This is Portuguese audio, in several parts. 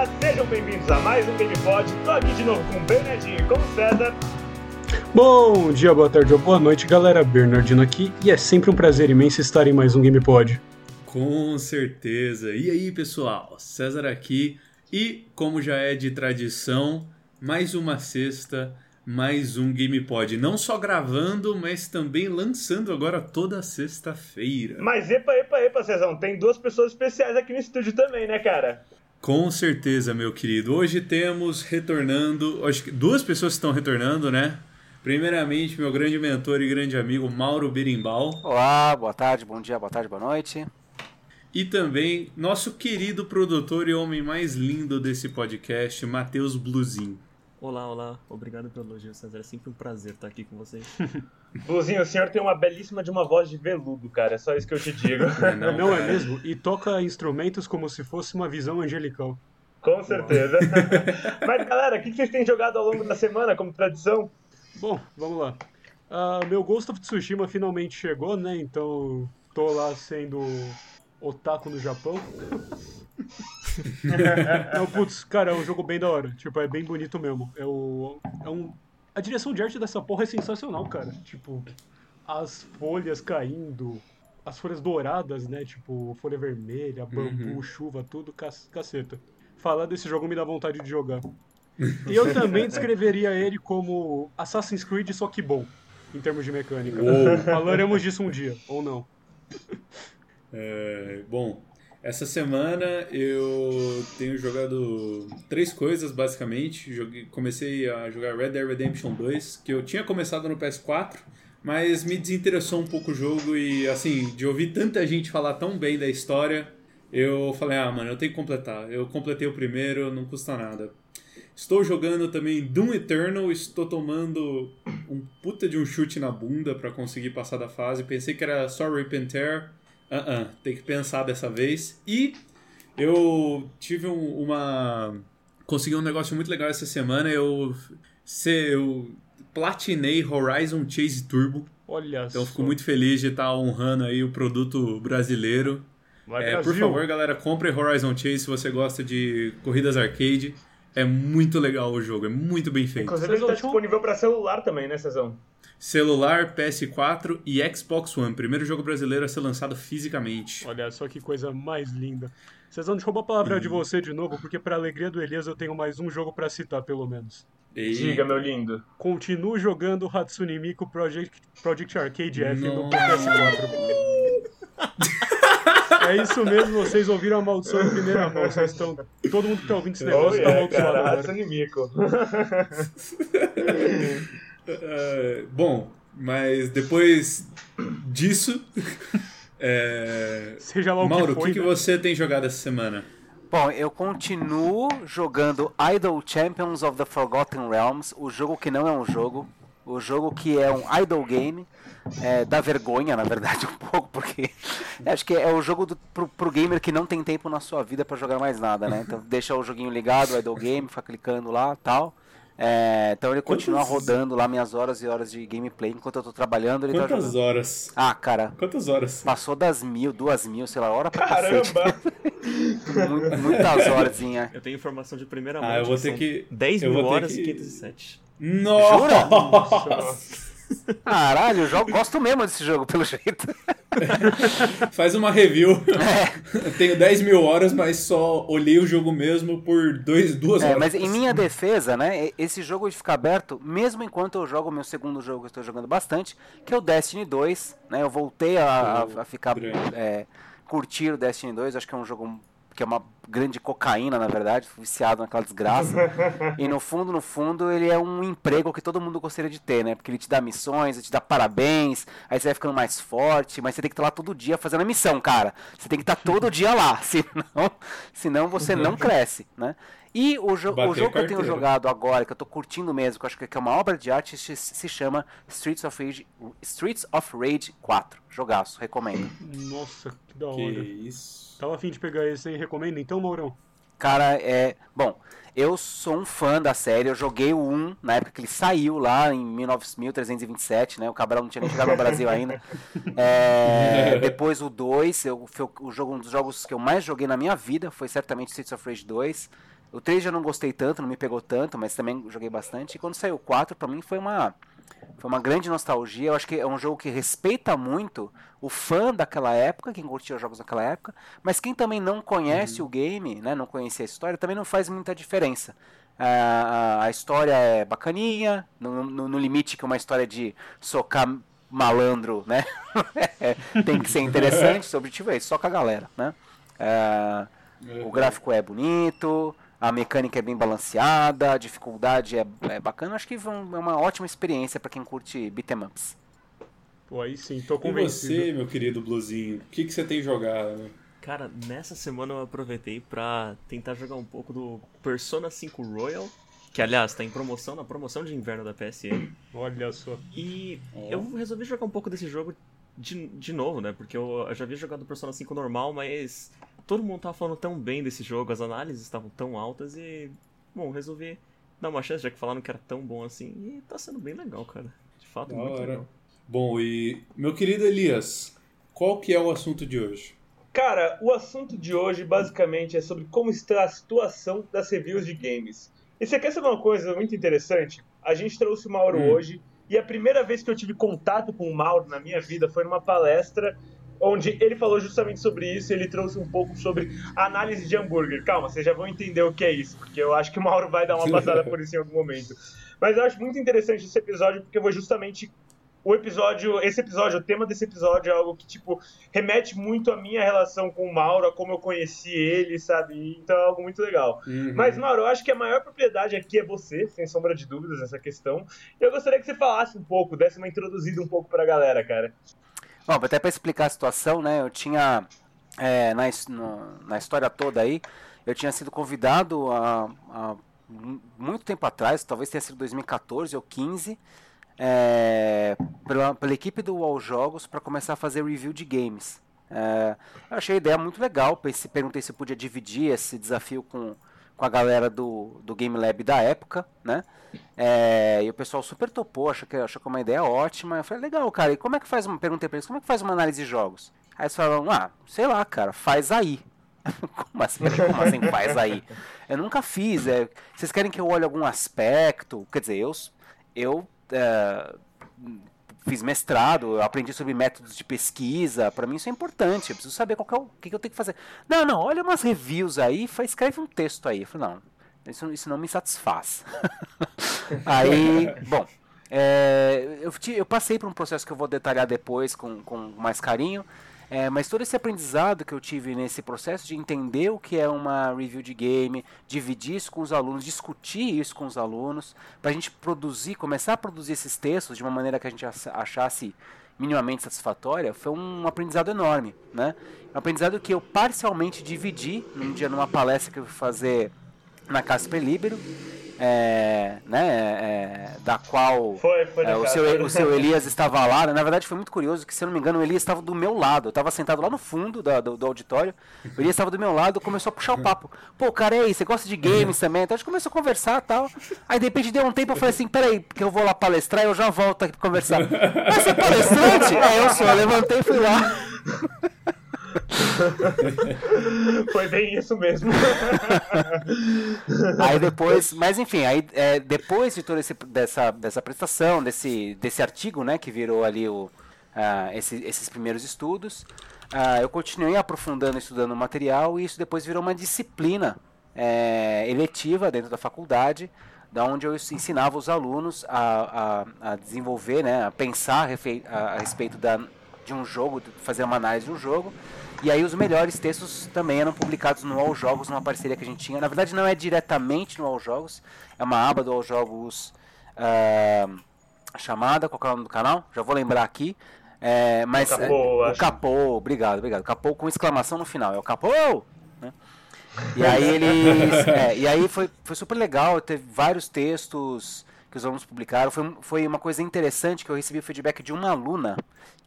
galera, sejam bem-vindos a mais um GamePod. Tô aqui de novo com o Bernardinho e com o César. Bom dia, boa tarde ou boa noite, galera. Bernardino aqui e é sempre um prazer imenso estar em mais um GamePod. Com certeza. E aí, pessoal? César aqui e, como já é de tradição, mais uma sexta, mais um GamePod. Não só gravando, mas também lançando agora toda sexta-feira. Mas epa, epa, epa, Cezão, tem duas pessoas especiais aqui no estúdio também, né, cara? Com certeza, meu querido. Hoje temos retornando, acho que duas pessoas estão retornando, né? Primeiramente, meu grande mentor e grande amigo Mauro Berimbau. Olá, boa tarde, bom dia, boa tarde, boa noite. E também nosso querido produtor e homem mais lindo desse podcast, Matheus Bluzinho. Olá, olá. Obrigado pelo elogio, César. É sempre um prazer estar aqui com vocês. Bluzinho, o senhor tem uma belíssima de uma voz de veludo, cara. É só isso que eu te digo. não, não é mesmo? E toca instrumentos como se fosse uma visão angelical. Com certeza. Mas, galera, o que vocês têm jogado ao longo da semana, como tradição? Bom, vamos lá. Uh, meu Ghost of Tsushima finalmente chegou, né? Então tô lá sendo otaku no Japão. Não, putz, cara, é um jogo bem da hora. Tipo, é bem bonito mesmo. É, o, é um. A direção de arte dessa porra é sensacional, cara. Tipo, as folhas caindo, as folhas douradas, né? Tipo, folha vermelha, bambu, uhum. chuva, tudo, caceta. Falar desse jogo me dá vontade de jogar. E eu também descreveria ele como Assassin's Creed, só que bom, em termos de mecânica. Uou. Falaremos disso um dia, ou não. É, bom, essa semana eu tenho jogado três coisas, basicamente. Joguei, comecei a jogar Red Dead Redemption 2, que eu tinha começado no PS4, mas me desinteressou um pouco o jogo e, assim, de ouvir tanta gente falar tão bem da história, eu falei, ah, mano, eu tenho que completar. Eu completei o primeiro, não custa nada. Estou jogando também Doom Eternal, estou tomando um puta de um chute na bunda para conseguir passar da fase. Pensei que era só Tear. Uh -uh, tem que pensar dessa vez. E eu tive um, uma. Consegui um negócio muito legal essa semana. Eu, se, eu platinei Horizon Chase Turbo. Olha Então fico muito feliz de estar honrando aí o produto brasileiro. É, por favor, galera, compre Horizon Chase se você gosta de corridas arcade. É muito legal o jogo, é muito bem feito. Inclusive ele está disponível para celular também, né, Cezão? Celular, PS4 e Xbox One. Primeiro jogo brasileiro a ser lançado fisicamente. Olha só que coisa mais linda. Cezão, deixa eu roubar a palavra hum. de você de novo, porque para alegria do Elias eu tenho mais um jogo para citar, pelo menos. E... Diga, meu lindo. Continuo jogando Hatsune Miku Project, Project Arcade F no PS4. É isso mesmo, vocês ouviram a maldição em primeira mão. Vocês estão. Todo mundo que tá ouvindo esse negócio oh, tá amaldiçoado. Cara, uh, bom, mas depois disso. É... Seja lá o Mauro, que, foi, o que, né? que você tem jogado essa semana? Bom, eu continuo jogando Idol Champions of the Forgotten Realms, o jogo que não é um jogo, o jogo que é um idol game, é, dá vergonha, na verdade, um pouco, porque acho que é o jogo do, pro, pro gamer que não tem tempo na sua vida para jogar mais nada, né? Então deixa o joguinho ligado, o idle game, fica clicando lá tal. É, então ele continua Quantas... rodando lá minhas horas e horas de gameplay enquanto eu tô trabalhando. Ele tá Quantas tá horas? Ah, cara. Quantas horas? Passou das mil, duas mil, sei lá, hora pra Caramba! Muitas horas. Eu tenho informação de primeira mão. Ah, eu vou ter que. 10 mil horas que... e 507. Nossa! Jura? Nossa. Caralho, eu jogo, gosto mesmo desse jogo, pelo jeito. Faz uma review. É. Tenho 10 mil horas, mas só olhei o jogo mesmo por dois, duas é, horas. Mas em minha defesa, né, esse jogo fica aberto mesmo enquanto eu jogo o meu segundo jogo que eu estou jogando bastante, que é o Destiny 2. Né, eu voltei a, a, a ficar. É, curtir o Destiny 2, acho que é um jogo que é uma grande cocaína, na verdade, viciado naquela desgraça. e no fundo, no fundo, ele é um emprego que todo mundo gostaria de ter, né? Porque ele te dá missões, ele te dá parabéns, aí você vai ficando mais forte, mas você tem que estar lá todo dia fazendo a missão, cara. Você tem que estar todo dia lá, senão, senão você não cresce, né? E o, jo o jogo que eu tenho jogado agora, que eu tô curtindo mesmo, que eu acho que é uma obra de arte, se chama Streets of Rage, Streets of Rage 4. Jogaço, recomendo. Nossa, que da hora. Que isso. Tava afim de pegar esse aí, recomendo então, Maurão? Cara, é. Bom, eu sou um fã da série, eu joguei o 1 na época que ele saiu lá em 1327, né? O Cabral não tinha nem chegado no Brasil ainda. É, depois o 2, eu, foi o jogo, um dos jogos que eu mais joguei na minha vida foi certamente Streets of Rage 2. O 3 já não gostei tanto, não me pegou tanto, mas também joguei bastante. E quando saiu o 4, pra mim foi uma, foi uma grande nostalgia. Eu acho que é um jogo que respeita muito o fã daquela época, quem curtia jogos daquela época, mas quem também não conhece uhum. o game, né, não conhecia a história, também não faz muita diferença. A, a história é bacaninha, no, no, no, limite que uma história de socar malandro, né? Tem que ser interessante, o objetivo é isso, soca a galera, né? É, o gráfico é bonito, a mecânica é bem balanceada, a dificuldade é, é bacana. Acho que é uma ótima experiência para quem curte beat'em ups. Pô, aí sim, tô convencido. E você, meu querido Bluzinho, o que, que você tem jogado? Cara, nessa semana eu aproveitei pra tentar jogar um pouco do Persona 5 Royal, que aliás tá em promoção, na promoção de inverno da PSN. Olha só. E eu resolvi jogar um pouco desse jogo de, de novo, né? Porque eu, eu já havia jogado Persona 5 normal, mas todo mundo tava falando tão bem desse jogo, as análises estavam tão altas e. Bom, resolvi dar uma chance, já que falaram que era tão bom assim. E tá sendo bem legal, cara. De fato, da muito hora. legal. Bom, e meu querido Elias, qual que é o assunto de hoje? Cara, o assunto de hoje basicamente é sobre como está a situação das reviews de games. E você quer saber uma coisa muito interessante? A gente trouxe o Mauro hum. hoje e a primeira vez que eu tive contato com o Mauro na minha vida foi numa palestra onde ele falou justamente sobre isso, ele trouxe um pouco sobre análise de hambúrguer. Calma, vocês já vão entender o que é isso, porque eu acho que o Mauro vai dar uma passada por isso em algum momento. Mas eu acho muito interessante esse episódio, porque eu vou justamente o episódio, esse episódio, o tema desse episódio é algo que, tipo, remete muito à minha relação com o Mauro, a como eu conheci ele, sabe? Então é algo muito legal. Uhum. Mas, Mauro, eu acho que a maior propriedade aqui é você, sem sombra de dúvidas, nessa questão. E eu gostaria que você falasse um pouco, desse uma introduzida um pouco pra galera, cara. Bom, até para explicar a situação, né? Eu tinha é, na, no, na história toda aí, eu tinha sido convidado há, muito tempo atrás, talvez tenha sido 2014 ou 15, é, pela, pela equipe do Wall Jogos para começar a fazer review de games. É, eu achei a ideia muito legal, pensei, perguntei se podia dividir esse desafio com, com a galera do, do Game Lab da época, né? É, e o pessoal super topou, achou que, achou que uma ideia ótima. Eu falei, legal, cara, e como é que faz uma. Perguntei pra eles, como é que faz uma análise de jogos? Aí eles falaram, ah, sei lá, cara, faz aí. como, assim, como assim faz aí? Eu nunca fiz. É, vocês querem que eu olhe algum aspecto? Quer dizer, eu, eu é, fiz mestrado, aprendi sobre métodos de pesquisa. Para mim isso é importante. Eu preciso saber qual que é o que, que eu tenho que fazer. Não, não, olha umas reviews aí, escreve um texto aí. Eu falei, não, isso, isso não me satisfaz. Aí, bom, é, eu, eu, passei por um processo que eu vou detalhar depois com, com mais carinho. É, mas todo esse aprendizado que eu tive nesse processo de entender o que é uma review de game, dividir isso com os alunos, discutir isso com os alunos, para a gente produzir, começar a produzir esses textos de uma maneira que a gente achasse minimamente satisfatória, foi um aprendizado enorme, né? Um aprendizado que eu parcialmente dividi num dia numa palestra que eu fui fazer na Casper Libero, é, né, é, da qual foi, foi é, o, seu, o seu Elias estava lá. Né? Na verdade, foi muito curioso que, se eu não me engano, o Elias estava do meu lado. Eu estava sentado lá no fundo do, do, do auditório. O Elias estava do meu lado, começou a puxar o papo. Pô, cara, aí, você gosta de games também? Então a gente começou a conversar e tal. Aí de repente deu um tempo, eu falei assim: peraí, que eu vou lá palestrar e eu já volto aqui pra conversar. Mas você é palestrante? É, eu sou. Eu levantei e fui lá. Foi bem isso mesmo. aí depois, mas enfim, aí é, depois de toda dessa, dessa prestação, desse, desse artigo, né, que virou ali o, uh, esse, esses primeiros estudos, uh, eu continuei aprofundando, estudando o material e isso depois virou uma disciplina é, eletiva dentro da faculdade, da onde eu ensinava os alunos a, a, a desenvolver, né, a pensar a, a respeito da, de um jogo, fazer uma análise de um jogo e aí os melhores textos também eram publicados no All Jogos, numa parceria que a gente tinha. Na verdade não é diretamente no All Jogos, é uma aba do All Jogos uh, chamada, qual é o nome do canal? Já vou lembrar aqui. É, mas o Capô, é, o Capô, obrigado, obrigado. Capô com exclamação no final, é o Capô! Né? E aí eles. é, e aí foi, foi super legal, teve vários textos que os alunos publicaram. Foi, foi uma coisa interessante que eu recebi o feedback de uma aluna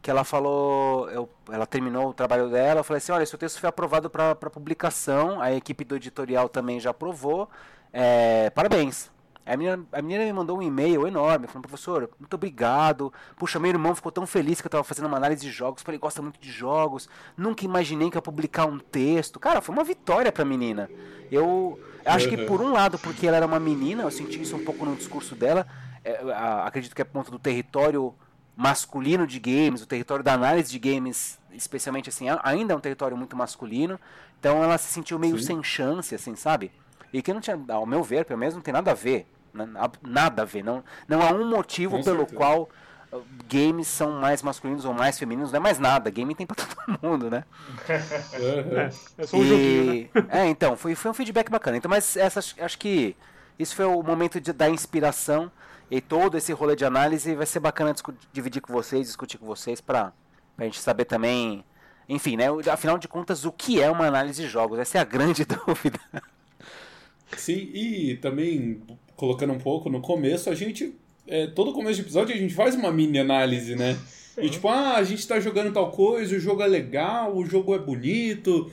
que ela falou, eu, ela terminou o trabalho dela, eu falei assim, olha, seu texto foi aprovado para publicação, a equipe do editorial também já aprovou, é, parabéns. A menina, a menina me mandou um e-mail enorme, falando, professor, muito obrigado. Puxa, meu irmão ficou tão feliz que eu estava fazendo uma análise de jogos, porque ele gosta muito de jogos. Nunca imaginei que ia publicar um texto. Cara, foi uma vitória para a menina. Eu acho que por um lado, porque ela era uma menina, eu senti isso um pouco no discurso dela. É, acredito que é ponto do território masculino de games, o território da análise de games, especialmente assim, ainda é um território muito masculino. Então ela se sentiu meio Sim. sem chance, assim, sabe? E que não tinha, ao meu ver, pelo menos não tem nada a ver. Né? Nada a ver. Não, não há um motivo Com pelo certeza. qual uh, games são mais masculinos ou mais femininos, não é mais nada. Game tem pra todo mundo, né? é, é só um e... joguinho, né? é, então, foi, foi um feedback bacana. Então, mas essa, acho que isso foi o momento de, da inspiração e todo esse rolê de análise vai ser bacana dividir com vocês, discutir com vocês para a gente saber também, enfim, né? Afinal de contas, o que é uma análise de jogos? Essa é a grande dúvida. Sim, e também colocando um pouco no começo, a gente é, todo começo de episódio a gente faz uma mini análise, né? E tipo, ah, a gente tá jogando tal coisa, o jogo é legal, o jogo é bonito,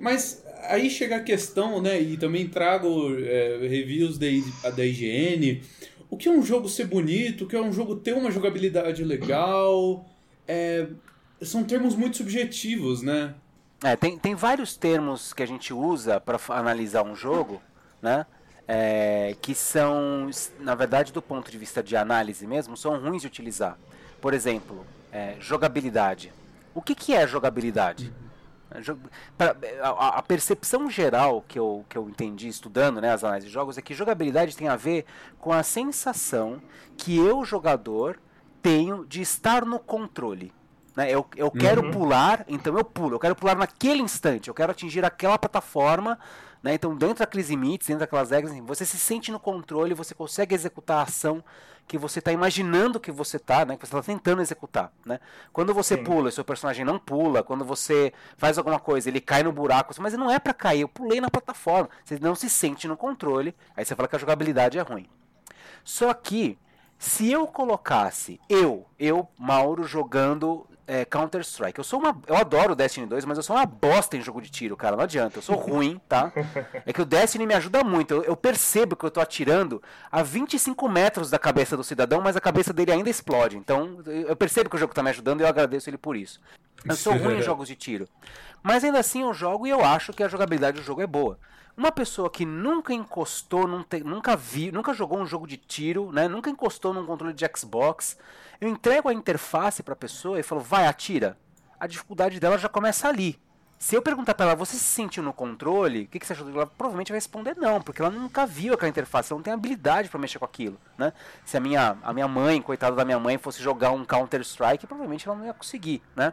mas aí chega a questão, né? E também trago é, reviews da, da IGN o que é um jogo ser bonito, o que é um jogo ter uma jogabilidade legal. É, são termos muito subjetivos, né? É, tem, tem vários termos que a gente usa para analisar um jogo, né? É, que são, na verdade, do ponto de vista de análise mesmo, são ruins de utilizar. Por exemplo, é, jogabilidade. O que, que é jogabilidade? A, percepção geral que eu, que eu entendi estudando né, as análises de jogos é que jogabilidade tem a ver com a sensação que eu, jogador, tenho de estar no controle. Né? Eu, eu quero uhum. pular, então eu pulo. Eu quero pular naquele instante. Eu quero atingir aquela plataforma. Né? Então, dentro daqueles limites, dentro daquelas regras, você se sente no controle, você consegue executar a ação que você está imaginando que você está, né? Que você está tentando executar, né? Quando você Sim. pula, seu personagem não pula. Quando você faz alguma coisa, ele cai no buraco, mas não é para cair. Eu pulei na plataforma. Você não se sente no controle. Aí você fala que a jogabilidade é ruim. Só que se eu colocasse eu, eu Mauro jogando é, Counter-Strike. Eu sou uma. Eu adoro Destiny 2, mas eu sou uma bosta em jogo de tiro, cara. Não adianta. Eu sou ruim, tá? É que o Destiny me ajuda muito. Eu, eu, percebo que eu tô atirando a 25 metros da cabeça do cidadão, mas a cabeça dele ainda explode. Então, eu percebo que o jogo tá me ajudando e eu agradeço ele por isso. Eu sou ruim em jogos de tiro. Mas ainda assim eu jogo e eu acho que a jogabilidade do jogo é boa. Uma pessoa que nunca encostou, nunca viu, nunca jogou um jogo de tiro, né? Nunca encostou num controle de Xbox eu entrego a interface para a pessoa e falo, vai, atira. A dificuldade dela já começa ali. Se eu perguntar para ela, você se sentiu no controle? O que, que você achou? Ela provavelmente vai responder não, porque ela nunca viu aquela interface, ela não tem habilidade para mexer com aquilo, né? Se a minha, a minha mãe, coitada da minha mãe, fosse jogar um Counter Strike, provavelmente ela não ia conseguir, né?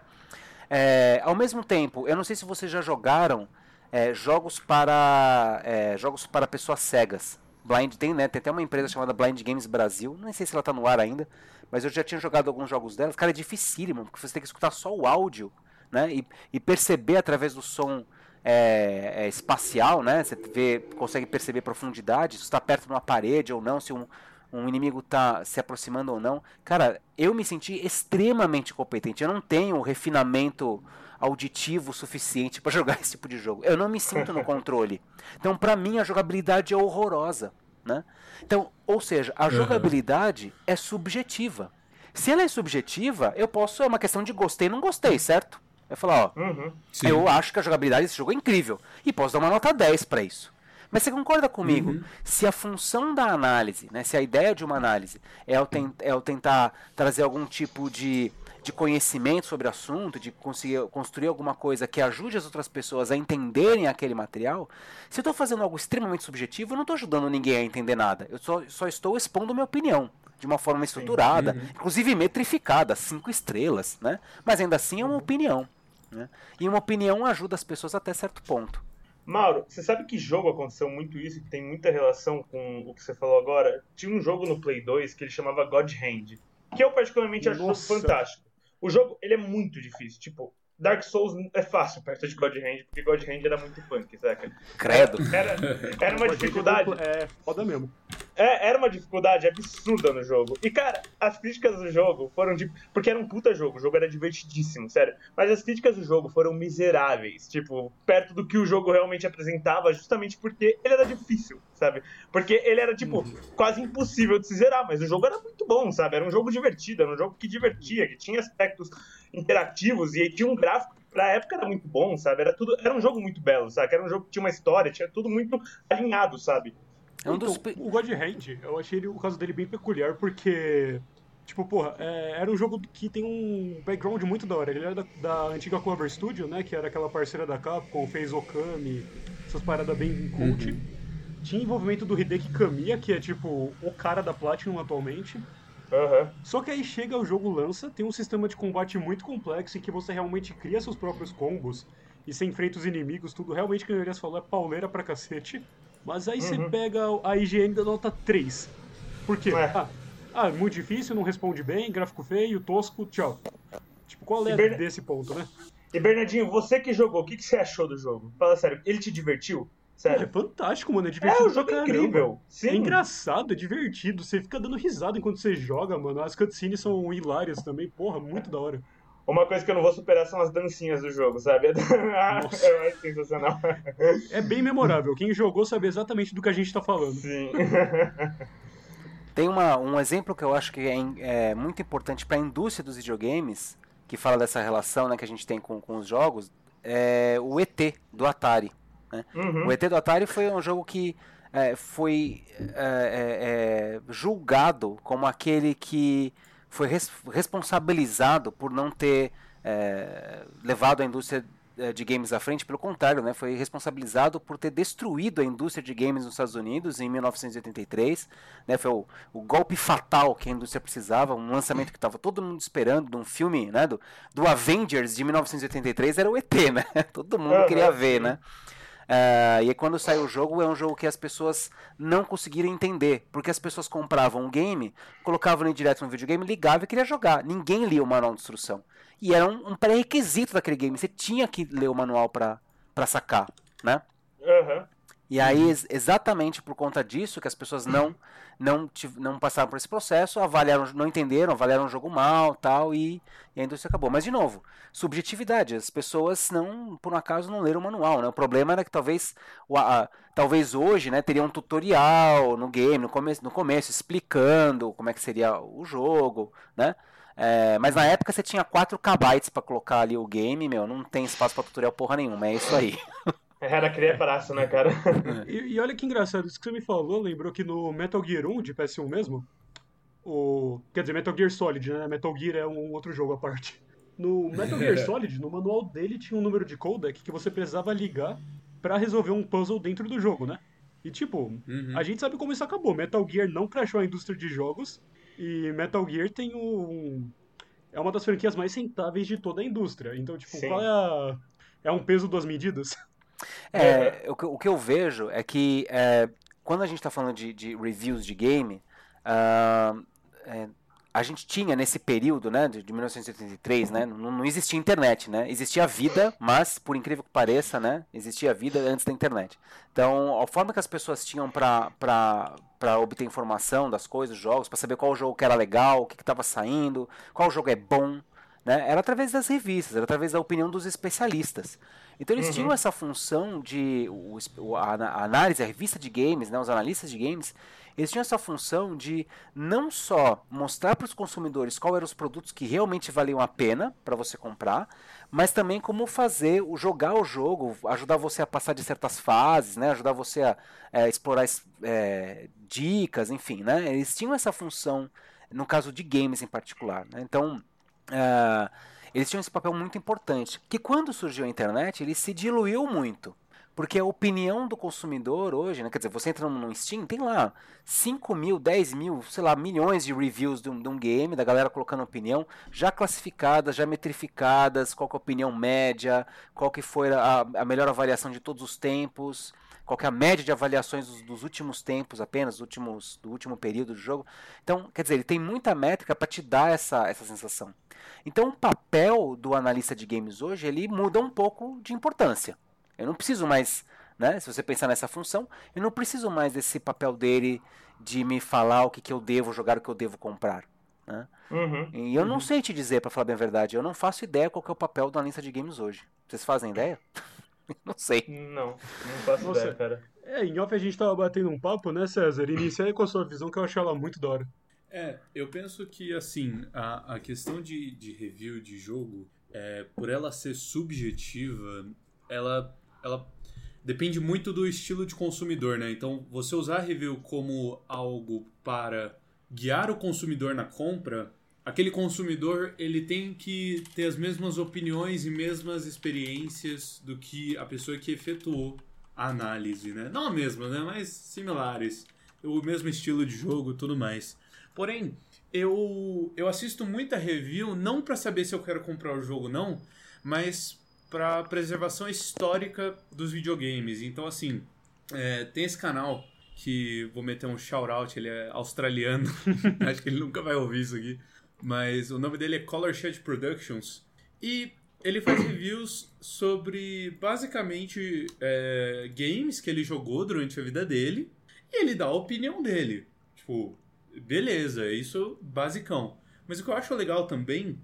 É, ao mesmo tempo, eu não sei se vocês já jogaram é, jogos para é, jogos para pessoas cegas. Blind tem, né? Tem até uma empresa chamada Blind Games Brasil. Não sei se ela está no ar ainda, mas eu já tinha jogado alguns jogos delas. Cara, é dificílimo, porque você tem que escutar só o áudio, né? E, e perceber através do som é, é, espacial, né? Você vê, consegue perceber profundidade, se está perto de uma parede ou não, se um, um inimigo está se aproximando ou não. Cara, eu me senti extremamente competente. Eu não tenho refinamento auditivo suficiente para jogar esse tipo de jogo. Eu não me sinto no controle. Então, para mim, a jogabilidade é horrorosa. Né? Então, ou seja, a jogabilidade uhum. é subjetiva. Se ela é subjetiva, eu posso. É uma questão de gostei ou não gostei, certo? Eu falar, ó, uhum. eu acho que a jogabilidade desse jogo é incrível. E posso dar uma nota 10 para isso. Mas você concorda comigo? Uhum. Se a função da análise, né, se a ideia de uma análise é eu, ten é eu tentar trazer algum tipo de de conhecimento sobre o assunto, de conseguir construir alguma coisa que ajude as outras pessoas a entenderem aquele material, se eu estou fazendo algo extremamente subjetivo, eu não estou ajudando ninguém a entender nada. Eu só, só estou expondo minha opinião de uma forma estruturada, uhum. inclusive metrificada, cinco estrelas, né? Mas ainda assim é uma opinião. Né? E uma opinião ajuda as pessoas até certo ponto. Mauro, você sabe que jogo aconteceu muito isso, que tem muita relação com o que você falou agora? Tinha um jogo no Play 2 que ele chamava God Hand, que eu particularmente acho fantástico. O jogo, ele é muito difícil. Tipo, Dark Souls é fácil perto de God Hand, porque God Hand era muito punk, saca? Credo. Era, era uma dificuldade. É foda mesmo. É, era uma dificuldade absurda no jogo. E, cara, as críticas do jogo foram de. Porque era um puta jogo, o jogo era divertidíssimo, sério. Mas as críticas do jogo foram miseráveis, tipo, perto do que o jogo realmente apresentava, justamente porque ele era difícil, sabe? Porque ele era, tipo, uhum. quase impossível de se zerar, mas o jogo era muito bom, sabe? Era um jogo divertido, era um jogo que divertia, que tinha aspectos interativos e tinha um gráfico pra época era muito bom, sabe? Era tudo, era um jogo muito belo, sabe? Era um jogo que tinha uma história, tinha tudo muito alinhado, sabe? É um dos... Então, o God Hand, eu achei ele, o caso dele bem peculiar, porque Tipo, porra, é, era um jogo que tem um background muito da hora. Ele era da, da, antiga Clover Studio, né? Que era aquela parceira da Capcom, fez Okami, essas paradas bem cult. Uhum. Tinha envolvimento do Hideki Kamiya, que é tipo o cara da Platinum atualmente. Uhum. Só que aí chega o jogo lança, tem um sistema de combate muito complexo em que você realmente cria seus próprios combos e você enfrenta os inimigos, tudo realmente, que o Elias falou, é pauleira pra cacete. Mas aí uhum. você pega a IGN da nota 3. Por quê? É. Ah, ah, muito difícil, não responde bem, gráfico feio, tosco, tchau. Tipo, qual é Bern... desse ponto, né? E Bernardinho, você que jogou, o que, que você achou do jogo? Fala sério, ele te divertiu? Sério? É fantástico, mano. É divertido. É, o jogo é incrível. Sim. É engraçado, é divertido. Você fica dando risada enquanto você joga, mano. As cutscenes são hilárias também. Porra, muito da hora. Uma coisa que eu não vou superar são as dancinhas do jogo, sabe? é sensacional. É bem memorável. Quem jogou sabe exatamente do que a gente tá falando. Sim. Tem uma, um exemplo que eu acho que é, é muito importante para a indústria dos videogames, que fala dessa relação né, que a gente tem com, com os jogos, é o ET do Atari. Né? Uhum. O ET do Atari foi um jogo que é, foi é, é, é julgado como aquele que foi res, responsabilizado por não ter é, levado a indústria eh, de games à frente, pelo contrário, né, foi responsabilizado por ter destruído a indústria de games nos Estados Unidos em 1983. Né, foi o, o golpe fatal que a indústria precisava, um lançamento que estava todo mundo esperando, de um filme né, do, do Avengers de 1983, era o ET, né? Todo mundo queria ver, né? Uh, e aí, quando sai o jogo, é um jogo que as pessoas não conseguiram entender. Porque as pessoas compravam um game, colocavam ele direto no videogame, ligavam e queria jogar. Ninguém lia o manual de instrução. E era um, um pré-requisito daquele game. Você tinha que ler o manual para sacar, né? Uhum. E aí, exatamente por conta disso, que as pessoas não não, não passaram por esse processo, avaliaram, não entenderam, avaliaram o jogo mal tal, e, e a indústria acabou. Mas, de novo, subjetividade. As pessoas não, por um acaso, não leram o manual. Né? O problema era que talvez, o, a, talvez hoje né, teria um tutorial no game, no começo, no começo, explicando como é que seria o jogo, né? É, mas na época você tinha 4 KB para colocar ali o game, meu, não tem espaço para tutorial porra nenhuma, é isso aí. Era criar praça, né, cara? e, e, olha que engraçado, isso que você me falou, lembrou que no Metal Gear 1 de PS1 mesmo, o... quer dizer, Metal Gear Solid, né? Metal Gear é um outro jogo à parte. No Metal Gear Solid, no manual dele tinha um número de codec que você precisava ligar para resolver um puzzle dentro do jogo, né? E tipo, uhum. a gente sabe como isso acabou. Metal Gear não crashou a indústria de jogos e Metal Gear tem um. É uma das franquias mais rentáveis de toda a indústria. Então, tipo, Sim. qual é a. É um peso duas medidas? É, o, o que eu vejo é que é, quando a gente está falando de, de, reviews de game, uh, é, a gente tinha nesse período, né, de, de 1983, né, não, não, existia internet, né, existia vida, mas por incrível que pareça, né, existia vida antes da internet. Então, a forma que as pessoas tinham para para obter informação das coisas, dos jogos, para saber qual jogo que era legal, o que estava saindo, qual jogo é bom, né, era através das revistas, era através da opinião dos especialistas. Então eles uhum. tinham essa função de o, a, a, análise, a revista de games, né, os analistas de games, eles tinham essa função de não só mostrar para os consumidores quais eram os produtos que realmente valiam a pena para você comprar, mas também como fazer o jogar o jogo, ajudar você a passar de certas fases, né, ajudar você a é, explorar é, dicas, enfim, né, eles tinham essa função no caso de games em particular. Né, então uh, eles tinham esse papel muito importante, que quando surgiu a internet, ele se diluiu muito. Porque a opinião do consumidor hoje, né, quer dizer, você entra no Steam, tem lá 5 mil, 10 mil, sei lá, milhões de reviews de um, de um game, da galera colocando opinião, já classificadas, já metrificadas, qual é a opinião média, qual que foi a, a melhor avaliação de todos os tempos, qual é a média de avaliações dos, dos últimos tempos apenas, últimos, do último período do jogo. Então, quer dizer, ele tem muita métrica para te dar essa, essa sensação. Então o papel do analista de games hoje ele muda um pouco de importância. Eu não preciso mais, né, se você pensar nessa função, eu não preciso mais desse papel dele de me falar o que, que eu devo jogar, o que eu devo comprar. Né? Uhum, e eu uhum. não sei te dizer, para falar bem a verdade, eu não faço ideia qual é o papel do analista de games hoje. Vocês fazem ideia? não sei. Não, não faço Nossa, ideia, cara. É, em off a gente tava batendo um papo, né, César? Inicia aí com a sua visão que eu achei ela muito da hora. É, eu penso que, assim, a, a questão de, de review de jogo, é, por ela ser subjetiva, ela, ela depende muito do estilo de consumidor, né? Então, você usar a review como algo para guiar o consumidor na compra, aquele consumidor ele tem que ter as mesmas opiniões e mesmas experiências do que a pessoa que efetuou a análise, né? Não a mesma, né? Mas similares. O mesmo estilo de jogo tudo mais. Porém, eu, eu assisto muita review não para saber se eu quero comprar o jogo não, mas para preservação histórica dos videogames. Então, assim, é, tem esse canal que vou meter um shout-out, ele é australiano, acho que ele nunca vai ouvir isso aqui, mas o nome dele é Color Shade Productions. E ele faz reviews sobre basicamente é, games que ele jogou durante a vida dele e ele dá a opinião dele. Tipo, beleza, é isso basicão. Mas o que eu acho legal também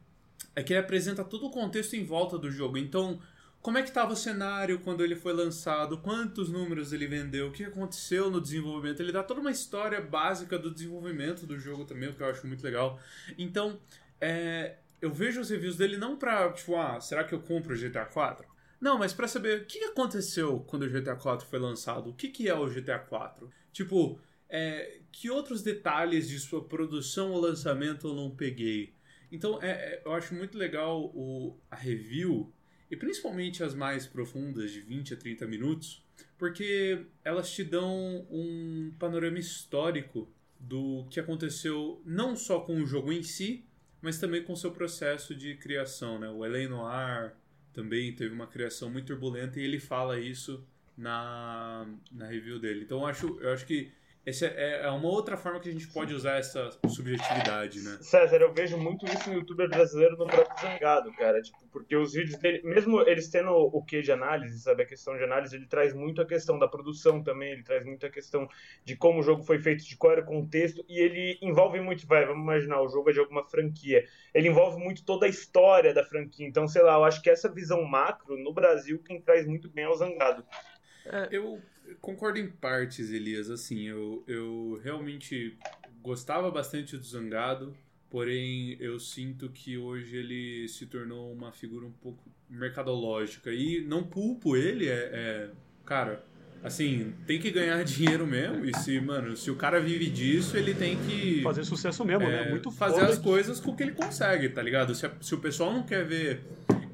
é que ele apresenta todo o contexto em volta do jogo. Então, como é que estava o cenário quando ele foi lançado, quantos números ele vendeu, o que aconteceu no desenvolvimento. Ele dá toda uma história básica do desenvolvimento do jogo também, o que eu acho muito legal. Então, é, eu vejo os reviews dele não pra, tipo, ah, será que eu compro o GTA 4? Não, mas para saber o que aconteceu quando o GTA 4 foi lançado, o que, que é o GTA 4? Tipo, é, que outros detalhes de sua produção ou lançamento eu não peguei? Então, é, é, eu acho muito legal o, a review, e principalmente as mais profundas, de 20 a 30 minutos, porque elas te dão um panorama histórico do que aconteceu não só com o jogo em si, mas também com seu processo de criação. Né? O Elaine Noir também teve uma criação muito turbulenta e ele fala isso na, na review dele. Então eu acho, eu acho que essa é, é uma outra forma que a gente pode usar essa subjetividade, né? César, eu vejo muito isso no youtuber brasileiro no próprio Zangado, cara. Tipo, porque os vídeos dele, mesmo eles tendo o que de análise, sabe? A questão de análise, ele traz muito a questão da produção também, ele traz muito a questão de como o jogo foi feito, de qual era o contexto, e ele envolve muito, vai, vamos imaginar, o jogo é de alguma franquia. Ele envolve muito toda a história da franquia. Então, sei lá, eu acho que essa visão macro, no Brasil, quem traz muito bem é o Zangado. É, eu concordo em partes, Elias. Assim, eu, eu realmente gostava bastante do Zangado, porém eu sinto que hoje ele se tornou uma figura um pouco mercadológica. E não culpo ele, é, é cara, assim, tem que ganhar dinheiro mesmo. E se, mano, se o cara vive disso, ele tem que. Fazer sucesso mesmo, né? é, né? Muito Fazer as coisas com o que ele consegue, tá ligado? Se, se o pessoal não quer ver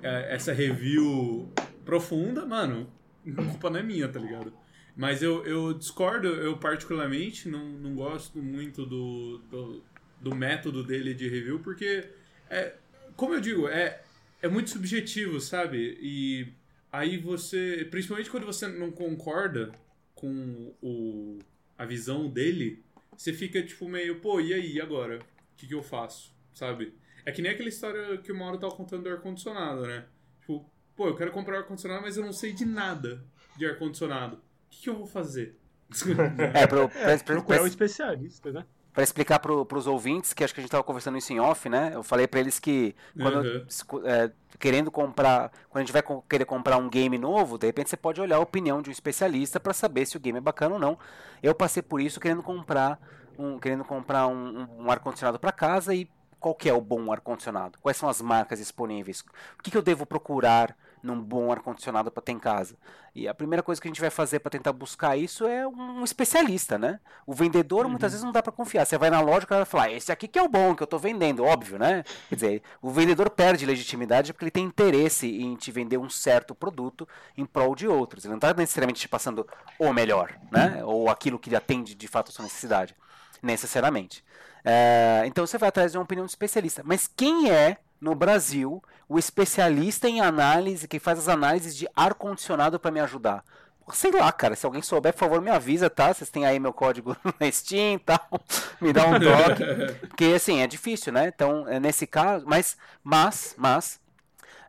é, essa review profunda, mano, a culpa não é minha, tá ligado? Mas eu, eu discordo, eu particularmente não, não gosto muito do, do, do método dele de review, porque, é, como eu digo, é, é muito subjetivo, sabe? E aí você, principalmente quando você não concorda com o, a visão dele, você fica tipo meio, pô, e aí, agora? O que, que eu faço? Sabe? É que nem aquela história que o Mauro tava contando do ar-condicionado, né? Tipo, pô, eu quero comprar ar-condicionado, mas eu não sei de nada de ar-condicionado que, que eu vou fazer? é, pro, pra, pra, procurar um especialista, né? Para explicar para os ouvintes, que acho que a gente estava conversando isso em off, né? Eu falei para eles que quando uhum. é, querendo comprar, quando a gente vai querer comprar um game novo, de repente você pode olhar a opinião de um especialista para saber se o game é bacana ou não. Eu passei por isso querendo comprar um, querendo comprar um, um, um ar condicionado para casa e qual que é o bom ar condicionado? Quais são as marcas disponíveis? O que, que eu devo procurar? Num bom ar-condicionado para ter em casa. E a primeira coisa que a gente vai fazer para tentar buscar isso é um especialista, né? O vendedor uhum. muitas vezes não dá para confiar. Você vai na loja e vai falar, esse aqui que é o bom, que eu estou vendendo, óbvio, né? Quer dizer, o vendedor perde legitimidade porque ele tem interesse em te vender um certo produto em prol de outros. Ele não está necessariamente te passando o melhor, né? Ou aquilo que atende de fato a sua necessidade, necessariamente. É, então você vai atrás de uma opinião de especialista. Mas quem é no Brasil o especialista em análise, que faz as análises de ar-condicionado para me ajudar? Sei lá, cara, se alguém souber, por favor, me avisa, tá? Vocês têm aí meu código na Steam e tal, me dá um toque. Porque, assim, é difícil, né? Então, é nesse caso, mas, mas, mas,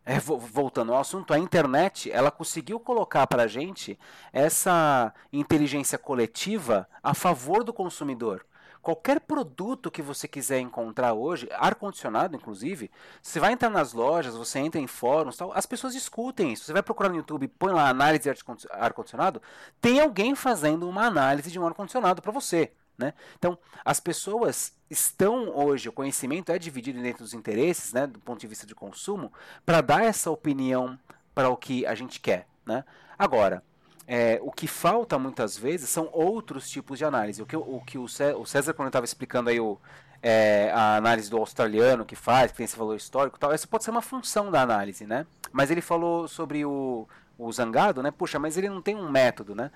é, voltando ao assunto, a internet, ela conseguiu colocar para a gente essa inteligência coletiva a favor do consumidor. Qualquer produto que você quiser encontrar hoje, ar-condicionado inclusive, você vai entrar nas lojas, você entra em fóruns, tal, as pessoas discutem isso. Você vai procurar no YouTube, põe lá análise de ar-condicionado, tem alguém fazendo uma análise de um ar-condicionado para você. Né? Então, as pessoas estão hoje, o conhecimento é dividido dentro dos interesses, né, do ponto de vista de consumo, para dar essa opinião para o que a gente quer. Né? Agora, é, o que falta muitas vezes são outros tipos de análise. O que o, que o César, quando estava explicando aí o, é, a análise do australiano que faz, que tem esse valor histórico tal, essa pode ser uma função da análise, né? Mas ele falou sobre o, o zangado, né? Puxa, mas ele não tem um método, né?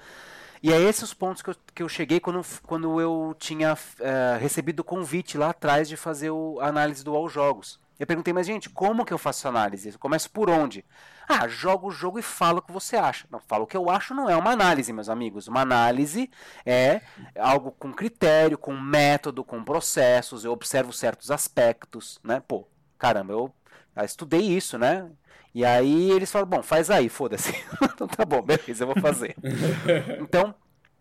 E é esses os pontos que eu, que eu cheguei quando, quando eu tinha é, recebido o convite lá atrás de fazer o, a análise do All Jogos. Eu perguntei, mas gente, como que eu faço análise? Eu começo por onde? Ah, jogo o jogo e falo o que você acha. Não, falo o que eu acho não é uma análise, meus amigos. Uma análise é algo com critério, com método, com processos. Eu observo certos aspectos, né? Pô, caramba, eu estudei isso, né? E aí eles falam, bom, faz aí, foda-se. então tá bom, beleza, eu vou fazer. então,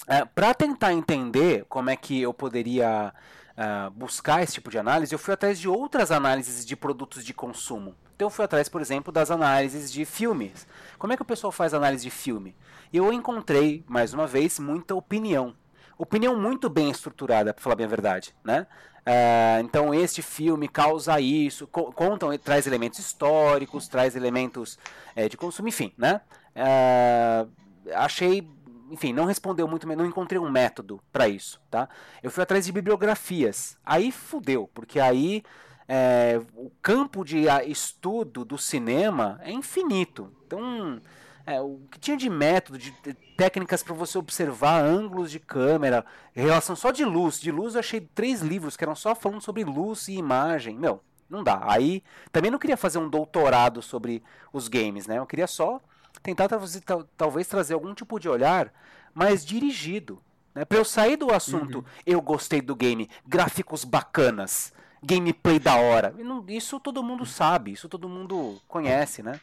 é, para tentar entender como é que eu poderia uh, buscar esse tipo de análise, eu fui atrás de outras análises de produtos de consumo. Então eu fui atrás, por exemplo, das análises de filmes. Como é que o pessoal faz análise de filme? Eu encontrei, mais uma vez, muita opinião. Opinião muito bem estruturada, para falar bem a verdade, né? Uh, então este filme causa isso, co contam, traz elementos históricos, traz elementos é, de consumo, enfim, né? Uh, achei, enfim, não respondeu muito, não encontrei um método para isso, tá? Eu fui atrás de bibliografias, aí fudeu, porque aí é, o campo de estudo do cinema é infinito, então é, o que tinha de método, de técnicas para você observar ângulos de câmera, relação só de luz. De luz eu achei três livros que eram só falando sobre luz e imagem. Meu, não dá. Aí também não queria fazer um doutorado sobre os games, né? Eu queria só tentar talvez trazer algum tipo de olhar mais dirigido. Né? Para eu sair do assunto, uhum. eu gostei do game, gráficos bacanas, gameplay da hora. Isso todo mundo sabe, isso todo mundo conhece, né?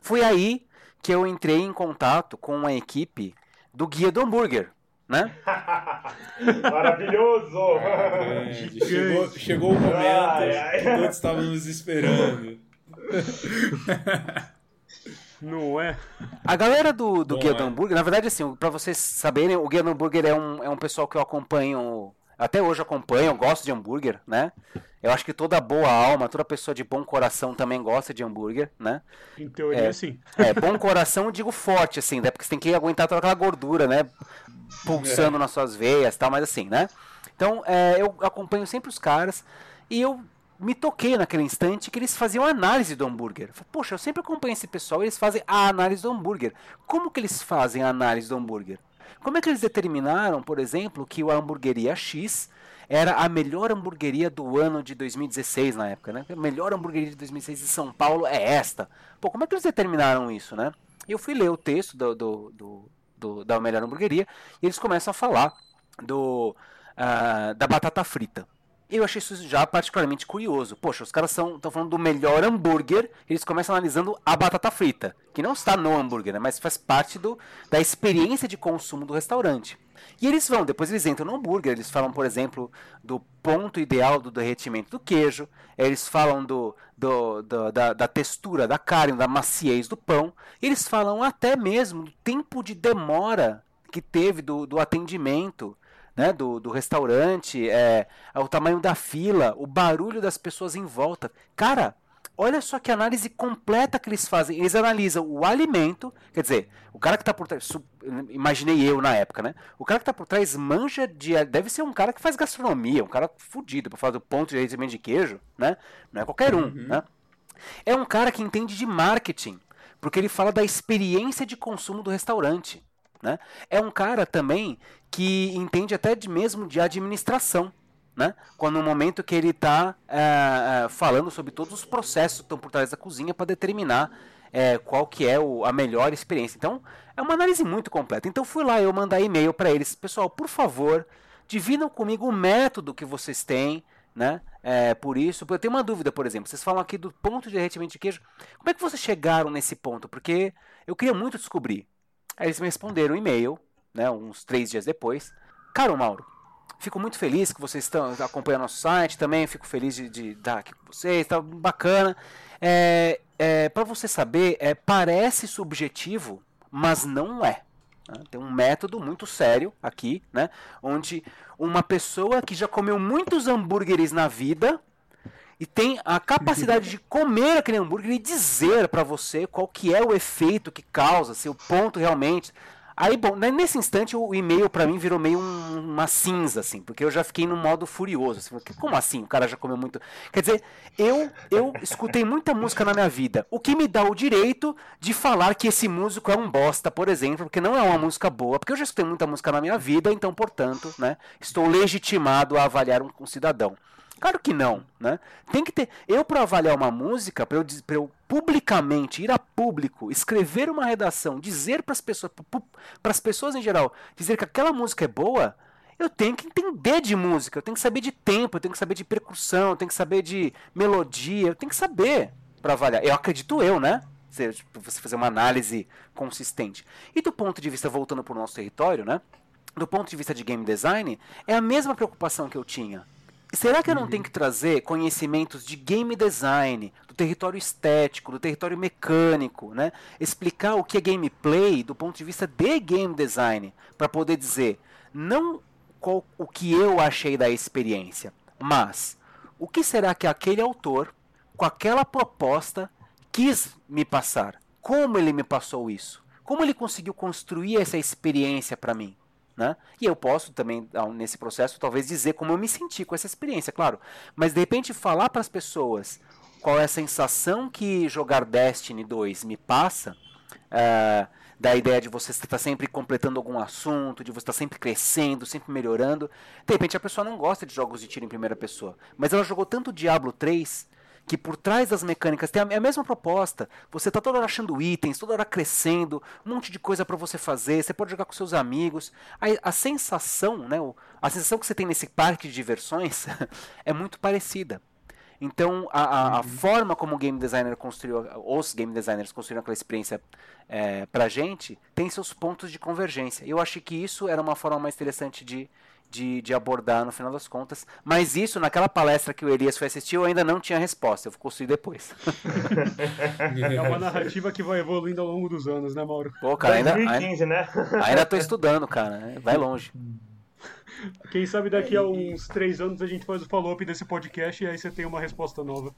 Foi aí que eu entrei em contato com a equipe do Guia do Hambúrguer, né? Maravilhoso! É, chegou, chegou o momento ai, ai. que todos estávamos esperando. Não é? A galera do, do Guia é. do Hambúrguer, na verdade, assim, pra vocês saberem, o Guia do Hambúrguer é um, é um pessoal que eu acompanho, até hoje acompanho, eu gosto de hambúrguer, né? Eu acho que toda boa alma, toda pessoa de bom coração também gosta de hambúrguer, né? Em teoria, é, sim. É, bom coração eu digo forte, assim, né? Porque você tem que aguentar toda aquela gordura, né? Pulsando é. nas suas veias tal, mas assim, né? Então, é, eu acompanho sempre os caras e eu me toquei naquele instante que eles faziam análise do hambúrguer. Poxa, eu sempre acompanho esse pessoal eles fazem a análise do hambúrguer. Como que eles fazem a análise do hambúrguer? Como é que eles determinaram, por exemplo, que a hamburgueria X era a melhor hamburgueria do ano de 2016 na época, né? A melhor hamburgueria de 2016 de São Paulo é esta. Pô, como é que eles determinaram isso, né? Eu fui ler o texto do, do, do, do da melhor hamburgueria e eles começam a falar do, uh, da batata frita eu achei isso já particularmente curioso. Poxa, os caras estão falando do melhor hambúrguer, eles começam analisando a batata frita, que não está no hambúrguer, né, mas faz parte do, da experiência de consumo do restaurante. E eles vão, depois eles entram no hambúrguer, eles falam, por exemplo, do ponto ideal do derretimento do queijo, eles falam do, do, do da, da, textura da carne, da maciez do pão, eles falam até mesmo do tempo de demora que teve do, do atendimento né, do, do restaurante, é, o tamanho da fila, o barulho das pessoas em volta. Cara, olha só que análise completa que eles fazem. Eles analisam o alimento, quer dizer, o cara que está por trás, imaginei eu na época, né? O cara que está por trás manja de, deve ser um cara que faz gastronomia, um cara fudido para falar do ponto de rendimento de queijo, né? Não é qualquer um, uhum. né? É um cara que entende de marketing, porque ele fala da experiência de consumo do restaurante. Né? É um cara também que entende até de mesmo de administração. Né? Quando no momento que ele está é, é, falando sobre todos os processos que estão por trás da cozinha para determinar é, qual que é o, a melhor experiência. Então, é uma análise muito completa. Então, fui lá eu mandar e-mail para eles, pessoal, por favor, dividam comigo o método que vocês têm, né? É, por isso, eu tenho uma dúvida, por exemplo, vocês falam aqui do ponto de derretimento de queijo. Como é que vocês chegaram nesse ponto? Porque eu queria muito descobrir. Eles me responderam um e-mail, né, uns três dias depois. Caro Mauro, fico muito feliz que vocês estão acompanhando nosso site também, fico feliz de, de estar aqui com vocês, tá bacana. É, é, Para você saber, é, parece subjetivo, mas não é. Né? Tem um método muito sério aqui, né? Onde uma pessoa que já comeu muitos hambúrgueres na vida e tem a capacidade de comer aquele hambúrguer e dizer para você qual que é o efeito que causa, se o ponto realmente. Aí, bom, né, nesse instante o e-mail para mim virou meio um, uma cinza, assim, porque eu já fiquei no modo furioso. Assim, como assim? O cara já comeu muito. Quer dizer, eu, eu escutei muita música na minha vida, o que me dá o direito de falar que esse músico é um bosta, por exemplo, porque não é uma música boa, porque eu já escutei muita música na minha vida, então, portanto, né, estou legitimado a avaliar um, um cidadão. Claro que não, né? Tem que ter. Eu, para avaliar uma música, para eu, eu publicamente ir a público, escrever uma redação, dizer para as pessoas, para as pessoas em geral, dizer que aquela música é boa, eu tenho que entender de música, eu tenho que saber de tempo, eu tenho que saber de percussão, eu tenho que saber de melodia, eu tenho que saber para avaliar. Eu acredito eu, né? Tipo, você fazer uma análise consistente. E do ponto de vista, voltando para o nosso território, né? Do ponto de vista de game design, é a mesma preocupação que eu tinha será que eu não tenho que trazer conhecimentos de game design, do território estético, do território mecânico, né? Explicar o que é gameplay do ponto de vista de game design, para poder dizer não qual, o que eu achei da experiência, mas o que será que aquele autor, com aquela proposta, quis me passar? Como ele me passou isso? Como ele conseguiu construir essa experiência para mim? Né? E eu posso também, nesse processo, talvez dizer como eu me senti com essa experiência, claro. Mas de repente falar para as pessoas qual é a sensação que jogar Destiny 2 me passa, uh, da ideia de você estar sempre completando algum assunto, de você estar sempre crescendo, sempre melhorando. De repente a pessoa não gosta de jogos de tiro em primeira pessoa, mas ela jogou tanto Diablo 3 que por trás das mecânicas tem a, mesma proposta. Você está toda hora achando itens, toda hora crescendo, um monte de coisa para você fazer, você pode jogar com seus amigos. A, a sensação, né, a sensação que você tem nesse parque de diversões é muito parecida. Então, a, a, a, uhum. forma como o game designer construiu, os game designers construíram aquela experiência é, pra gente, tem seus pontos de convergência. Eu achei que isso era uma forma mais interessante de, de, de, abordar no final das contas. Mas isso, naquela palestra que o Elias foi assistir, eu ainda não tinha resposta. Eu vou construir depois. é uma narrativa que vai evoluindo ao longo dos anos, né, Mauro? Pô, cara, ainda, 2015, ainda, né? ainda tô estudando, cara. Vai longe. Quem sabe daqui a uns três anos a gente faz o follow-up desse podcast e aí você tem uma resposta nova.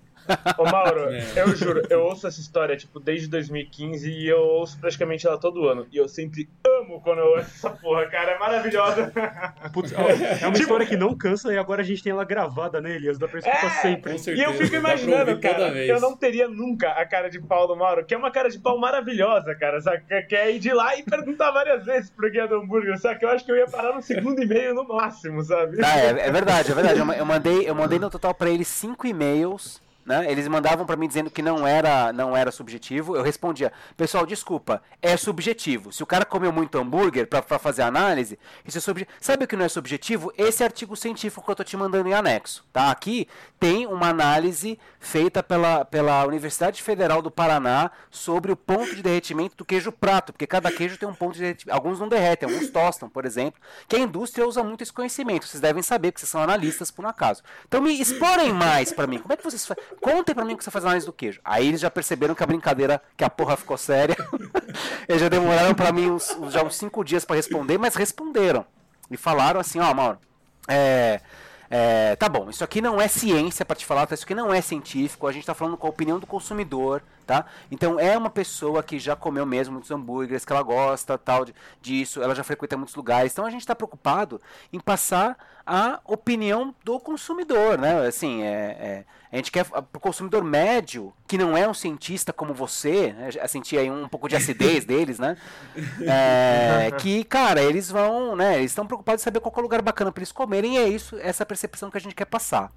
Ô Mauro, é. eu juro, eu ouço essa história, tipo, desde 2015 e eu ouço praticamente ela todo ano. E eu sempre amo quando eu ouço essa porra, cara, é maravilhosa. Putz, é uma tipo... história que não cansa e agora a gente tem ela gravada, né, Elias? Dá pra escutar é, sempre. E eu fico imaginando, cara, eu não teria nunca a cara de pau do Mauro, que é uma cara de pau maravilhosa, cara, sabe? Que é ir de lá e perguntar várias vezes pro guia do hambúrguer, sabe? Que eu acho que eu ia parar no segundo e meio no máximo, sabe? Ah, é, é verdade, é verdade. Eu mandei, eu mandei no total para ele cinco e-mails né? Eles mandavam para mim dizendo que não era, não era subjetivo. Eu respondia: "Pessoal, desculpa, é subjetivo. Se o cara comeu muito hambúrguer para fazer análise, isso é subjetivo. Sabe o que não é subjetivo? Esse artigo científico que eu tô te mandando em anexo, tá? Aqui tem uma análise feita pela, pela Universidade Federal do Paraná sobre o ponto de derretimento do queijo prato, porque cada queijo tem um ponto de derretimento. Alguns não derretem, alguns tostam, por exemplo. Que a indústria usa muito esse conhecimento. Vocês devem saber que vocês são analistas por um acaso. Então me explorem mais para mim. Como é que vocês? Contem pra mim o que você faz análise do queijo. Aí eles já perceberam que a brincadeira, que a porra ficou séria. eles já demoraram pra mim uns, já uns cinco dias para responder, mas responderam. E falaram assim, ó, Mauro, é, é, tá bom, isso aqui não é ciência para te falar, tá? isso aqui não é científico, a gente está falando com a opinião do consumidor, tá? Então é uma pessoa que já comeu mesmo muitos hambúrgueres, que ela gosta tal disso, ela já frequenta muitos lugares, então a gente está preocupado em passar a opinião do consumidor, né? Assim, é, é a gente quer para o consumidor médio, que não é um cientista como você, né? sentir aí um pouco de acidez deles, né? É, que, cara, eles vão, né? Eles estão preocupados em saber qual é o lugar bacana para eles comerem e é isso, essa percepção que a gente quer passar.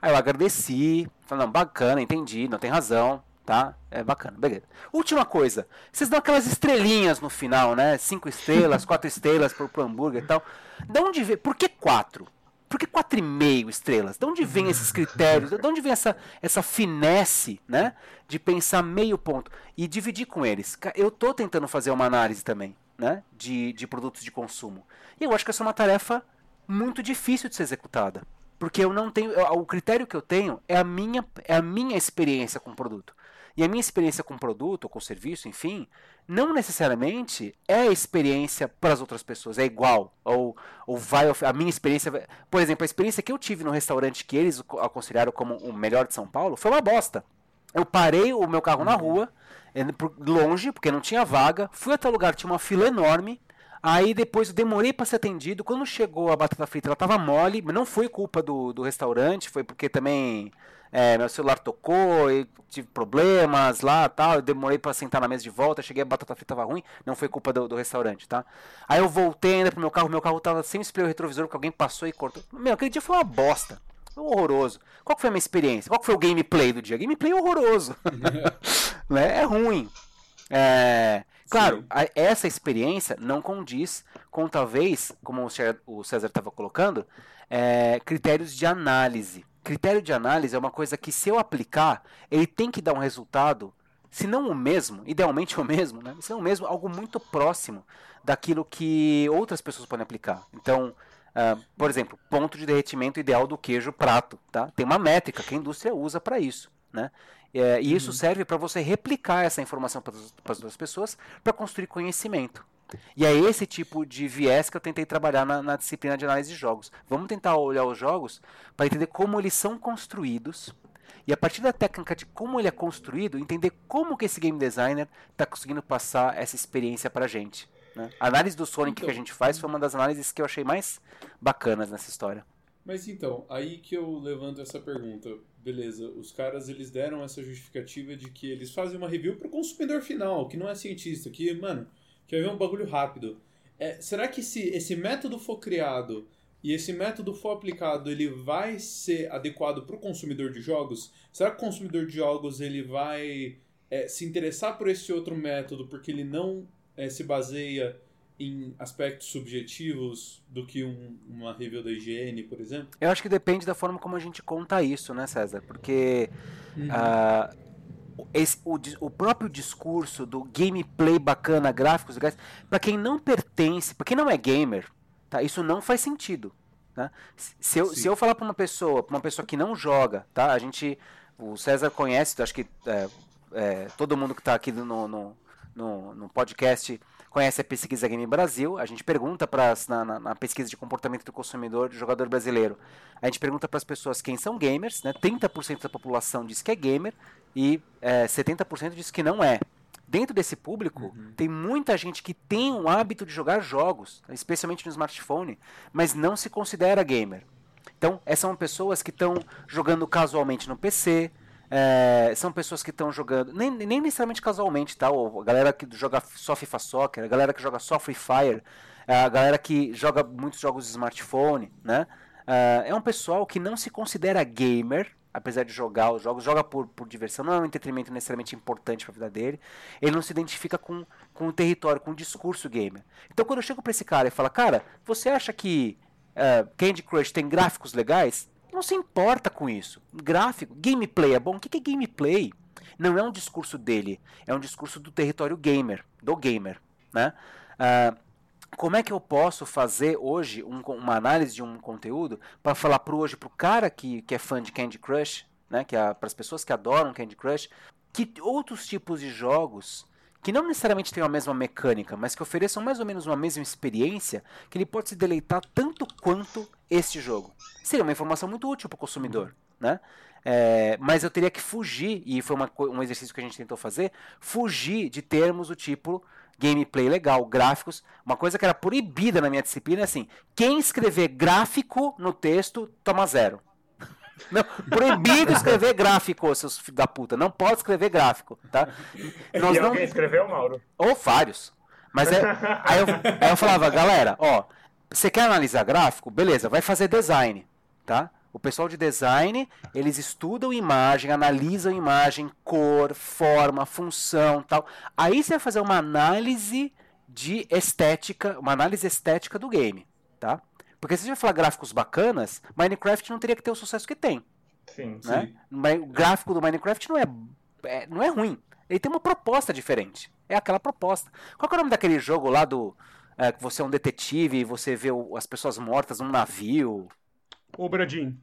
Aí eu agradeci, falei, não, bacana, entendi, não tem razão, tá? É bacana, beleza. Última coisa, vocês dão aquelas estrelinhas no final, né? Cinco estrelas, quatro estrelas pro, pro hambúrguer e tal. De onde vem? Por que quatro? Por que 4,5 estrelas? De onde vem esses critérios? De onde vem essa, essa finesse, né? De pensar meio ponto e dividir com eles. Eu estou tentando fazer uma análise também, né? De, de produtos de consumo. E eu acho que essa é uma tarefa muito difícil de ser executada. Porque eu não tenho. O critério que eu tenho é a minha, é a minha experiência com o produto. E a minha experiência com o produto, ou com o serviço, enfim, não necessariamente é a experiência para as outras pessoas, é igual. Ou, ou vai. A minha experiência. Por exemplo, a experiência que eu tive no restaurante que eles aconselharam como o melhor de São Paulo foi uma bosta. Eu parei o meu carro na rua, longe, porque não tinha vaga, fui até o lugar, tinha uma fila enorme. Aí depois eu demorei para ser atendido. Quando chegou a batata frita, ela tava mole, mas não foi culpa do, do restaurante, foi porque também é, meu celular tocou, e tive problemas lá tal. Eu demorei para sentar na mesa de volta, cheguei a batata frita tava ruim, não foi culpa do, do, restaurante, tá? Aí eu voltei ainda pro meu carro, meu carro tava sem espelho retrovisor, porque alguém passou e cortou. Meu, aquele dia foi uma bosta. Foi horroroso. Qual foi a minha experiência? Qual foi o gameplay do dia? Gameplay horroroso. né? É ruim. É... Claro, a, essa experiência não condiz com talvez, como o César estava colocando, é, critérios de análise. Critério de análise é uma coisa que, se eu aplicar, ele tem que dar um resultado, se não o mesmo, idealmente o mesmo, né? se não o mesmo, algo muito próximo daquilo que outras pessoas podem aplicar. Então, uh, por exemplo, ponto de derretimento ideal do queijo prato. Tá? Tem uma métrica que a indústria usa para isso. Né? É, e isso uhum. serve para você replicar essa informação para as outras pessoas para construir conhecimento. E é esse tipo de viés que eu tentei trabalhar na, na disciplina de análise de jogos. Vamos tentar olhar os jogos para entender como eles são construídos e a partir da técnica de como ele é construído, entender como que esse game designer está conseguindo passar essa experiência para a gente. Né? A análise do Sonic então, que a gente faz foi uma das análises que eu achei mais bacanas nessa história. Mas então, aí que eu levanto essa pergunta. Beleza, os caras eles deram essa justificativa de que eles fazem uma review para o consumidor final, que não é cientista, que, mano, quer ver um bagulho rápido. É, será que se esse método for criado e esse método for aplicado, ele vai ser adequado para o consumidor de jogos? Será que o consumidor de jogos ele vai é, se interessar por esse outro método porque ele não é, se baseia em aspectos subjetivos do que um, uma review da higiene, por exemplo? Eu acho que depende da forma como a gente conta isso, né, César? Porque uhum. uh, esse, o, o, próprio discurso do gameplay bacana, gráficos legais, para quem não pertence, para quem não é gamer, tá? Isso não faz sentido. Tá? Se, eu, se eu falar para uma pessoa, para uma pessoa que não joga, tá? A gente, o César conhece, acho que é, é, todo mundo que está aqui no, no, no, no podcast conhece a pesquisa Game Brasil, a gente pergunta para na, na, pesquisa de comportamento do consumidor do jogador brasileiro, a gente pergunta para as pessoas quem são gamers, né? 30% da população diz que é gamer e é, 70% diz que não é. Dentro desse público, uhum. tem muita gente que tem o hábito de jogar jogos, especialmente no smartphone, mas não se considera gamer. Então, essas são pessoas que estão jogando casualmente no PC, é, são pessoas que estão jogando, nem, nem necessariamente casualmente, tá? a galera que joga só FIFA Soccer, a galera que joga só Free Fire, a galera que joga muitos jogos de smartphone, né? É, é um pessoal que não se considera gamer, apesar de jogar os jogos, joga por, por diversão, não é um entretenimento necessariamente importante para a vida dele. Ele não se identifica com, com o território, com o discurso gamer. Então quando eu chego para esse cara e falo, cara, você acha que uh, Candy Crush tem gráficos legais? Não se importa com isso. Gráfico, gameplay é bom. O que é gameplay? Não é um discurso dele, é um discurso do território gamer, do gamer. Né? Uh, como é que eu posso fazer hoje um, uma análise de um conteúdo para falar para hoje para o cara que, que é fã de Candy Crush, né, que é para as pessoas que adoram Candy Crush, que outros tipos de jogos que não necessariamente tenham a mesma mecânica, mas que ofereçam mais ou menos uma mesma experiência, que ele pode se deleitar tanto quanto este jogo. Seria uma informação muito útil para o consumidor, né? É, mas eu teria que fugir, e foi uma, um exercício que a gente tentou fazer, fugir de termos do tipo gameplay legal, gráficos. Uma coisa que era proibida na minha disciplina é assim: quem escrever gráfico no texto toma zero. Não, proibido escrever gráfico, seus filhos da puta. Não pode escrever gráfico, tá? Nós e não... alguém escreveu, Mauro? Ou vários. Mas é... aí, eu, aí eu falava, galera, ó, você quer analisar gráfico? Beleza, vai fazer design, tá? O pessoal de design, eles estudam imagem, analisam imagem, cor, forma, função, tal. Aí você vai fazer uma análise de estética, uma análise estética do game, tá? Porque se gente falar gráficos bacanas, Minecraft não teria que ter o sucesso que tem. Sim, né? sim. O gráfico do Minecraft não é, é, não é ruim. Ele tem uma proposta diferente. É aquela proposta. Qual é o nome daquele jogo lá do. É, que você é um detetive e você vê o, as pessoas mortas num navio? Ô, Bradinho.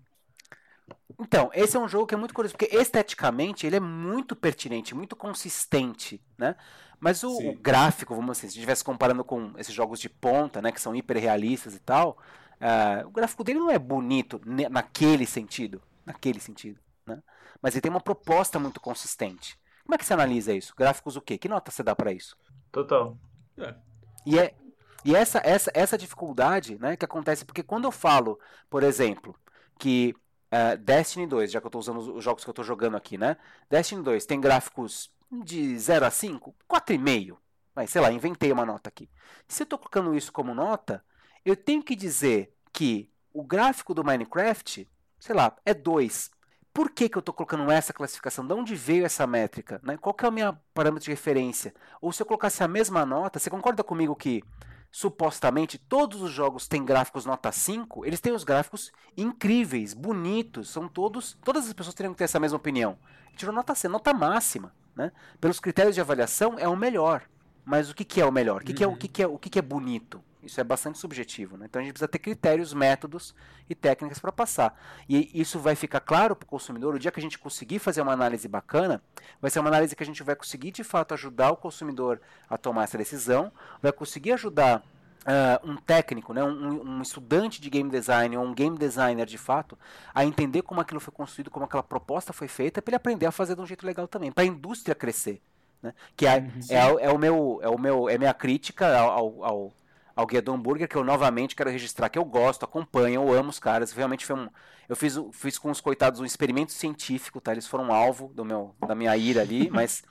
Então, esse é um jogo que é muito curioso, porque esteticamente ele é muito pertinente, muito consistente, né? Mas o, o gráfico, vamos assim, se estivesse comparando com esses jogos de ponta, né, que são hiperrealistas e tal, uh, o gráfico dele não é bonito naquele sentido, naquele sentido, né? Mas ele tem uma proposta muito consistente. Como é que você analisa isso? Gráficos o quê? Que nota você dá para isso? Total. É. E é e essa, essa, essa dificuldade né, que acontece, porque quando eu falo, por exemplo, que uh, Destiny 2, já que eu estou usando os jogos que eu estou jogando aqui, né? Destiny 2 tem gráficos de 0 a 5, 4,5. Mas sei lá, inventei uma nota aqui. Se eu estou colocando isso como nota, eu tenho que dizer que o gráfico do Minecraft, sei lá, é 2. Por que, que eu estou colocando essa classificação? De onde veio essa métrica? Né? Qual que é o meu parâmetro de referência? Ou se eu colocasse a mesma nota, você concorda comigo que supostamente todos os jogos têm gráficos nota 5, eles têm os gráficos incríveis, bonitos, são todos, todas as pessoas teriam que ter essa mesma opinião. Tirou nota C, nota máxima, né? Pelos critérios de avaliação é o melhor. Mas o que, que é o melhor? O que, que é o que, que é o que, que é bonito? Isso é bastante subjetivo, né? Então a gente precisa ter critérios, métodos e técnicas para passar. E isso vai ficar claro para o consumidor. O dia que a gente conseguir fazer uma análise bacana, vai ser uma análise que a gente vai conseguir de fato ajudar o consumidor a tomar essa decisão, vai conseguir ajudar Uh, um técnico, né, um, um, estudante de game design ou um game designer de fato, a entender como aquilo foi construído, como aquela proposta foi feita, para ele aprender a fazer de um jeito legal também, para a indústria crescer. Né? Que é, uhum, é, é, o meu, é o meu, é minha crítica ao, ao, ao Guedon Burger, que eu novamente quero registrar que eu gosto, acompanho, eu amo os caras. Realmente foi um. Eu fiz, fiz com os coitados um experimento científico, tá? Eles foram alvo do meu, da minha ira ali, mas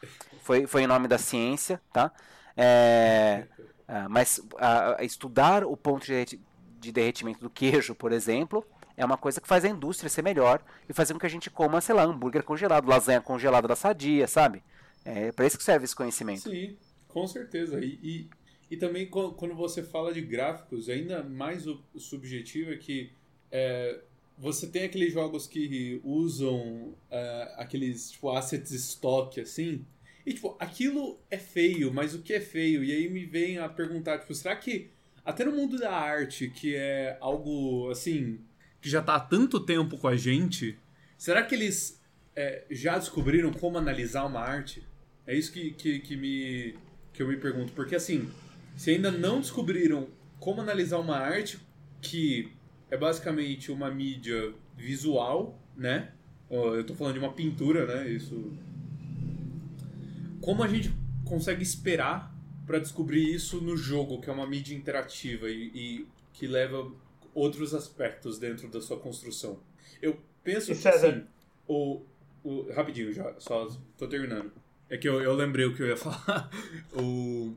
foi, foi em nome da ciência, tá? É, é, mas a, estudar o ponto de, de derretimento do queijo, por exemplo, é uma coisa que faz a indústria ser melhor e fazer com que a gente coma, sei lá, hambúrguer congelado, lasanha congelada da sadia, sabe? É para isso que serve esse conhecimento. Sim, com certeza. E, e e também quando você fala de gráficos, ainda mais o subjetivo é que é, você tem aqueles jogos que usam é, aqueles tipo, assets stock assim. E tipo, aquilo é feio, mas o que é feio? E aí me vem a perguntar, tipo, será que até no mundo da arte, que é algo assim, que já está há tanto tempo com a gente, será que eles é, já descobriram como analisar uma arte? É isso que, que, que, me, que eu me pergunto. Porque assim, se ainda não descobriram como analisar uma arte que é basicamente uma mídia visual, né? Eu estou falando de uma pintura, né? Isso. Como a gente consegue esperar para descobrir isso no jogo, que é uma mídia interativa e, e, que leva outros aspectos dentro da sua construção? Eu penso que assim, o, o rapidinho já, só tô terminando. É que eu, eu lembrei o que eu ia falar. o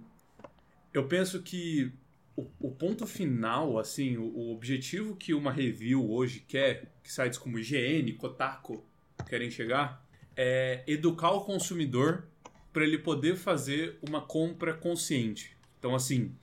eu penso que o, o, ponto final, assim, o, o, objetivo que uma review hoje quer, que sites como IGN, Kotaku querem chegar, é educar o consumidor para ele poder fazer uma compra consciente. Então, assim,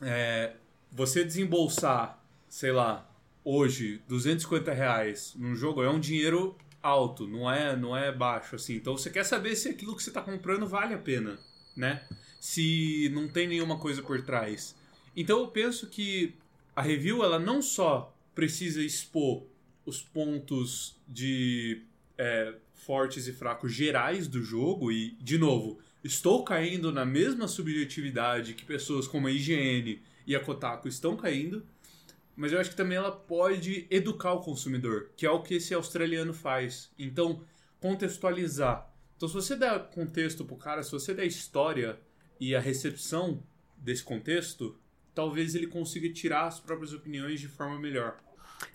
é, você desembolsar, sei lá, hoje, 250 reais num jogo é um dinheiro alto, não é, não é baixo, assim. Então, você quer saber se aquilo que você está comprando vale a pena, né? Se não tem nenhuma coisa por trás. Então eu penso que a review ela não só precisa expor os pontos de é, fortes e fracos gerais do jogo e de novo estou caindo na mesma subjetividade que pessoas como a IGN e a Kotaku estão caindo, mas eu acho que também ela pode educar o consumidor, que é o que esse australiano faz. Então contextualizar. Então se você der contexto pro cara, se você der história e a recepção desse contexto, talvez ele consiga tirar as próprias opiniões de forma melhor.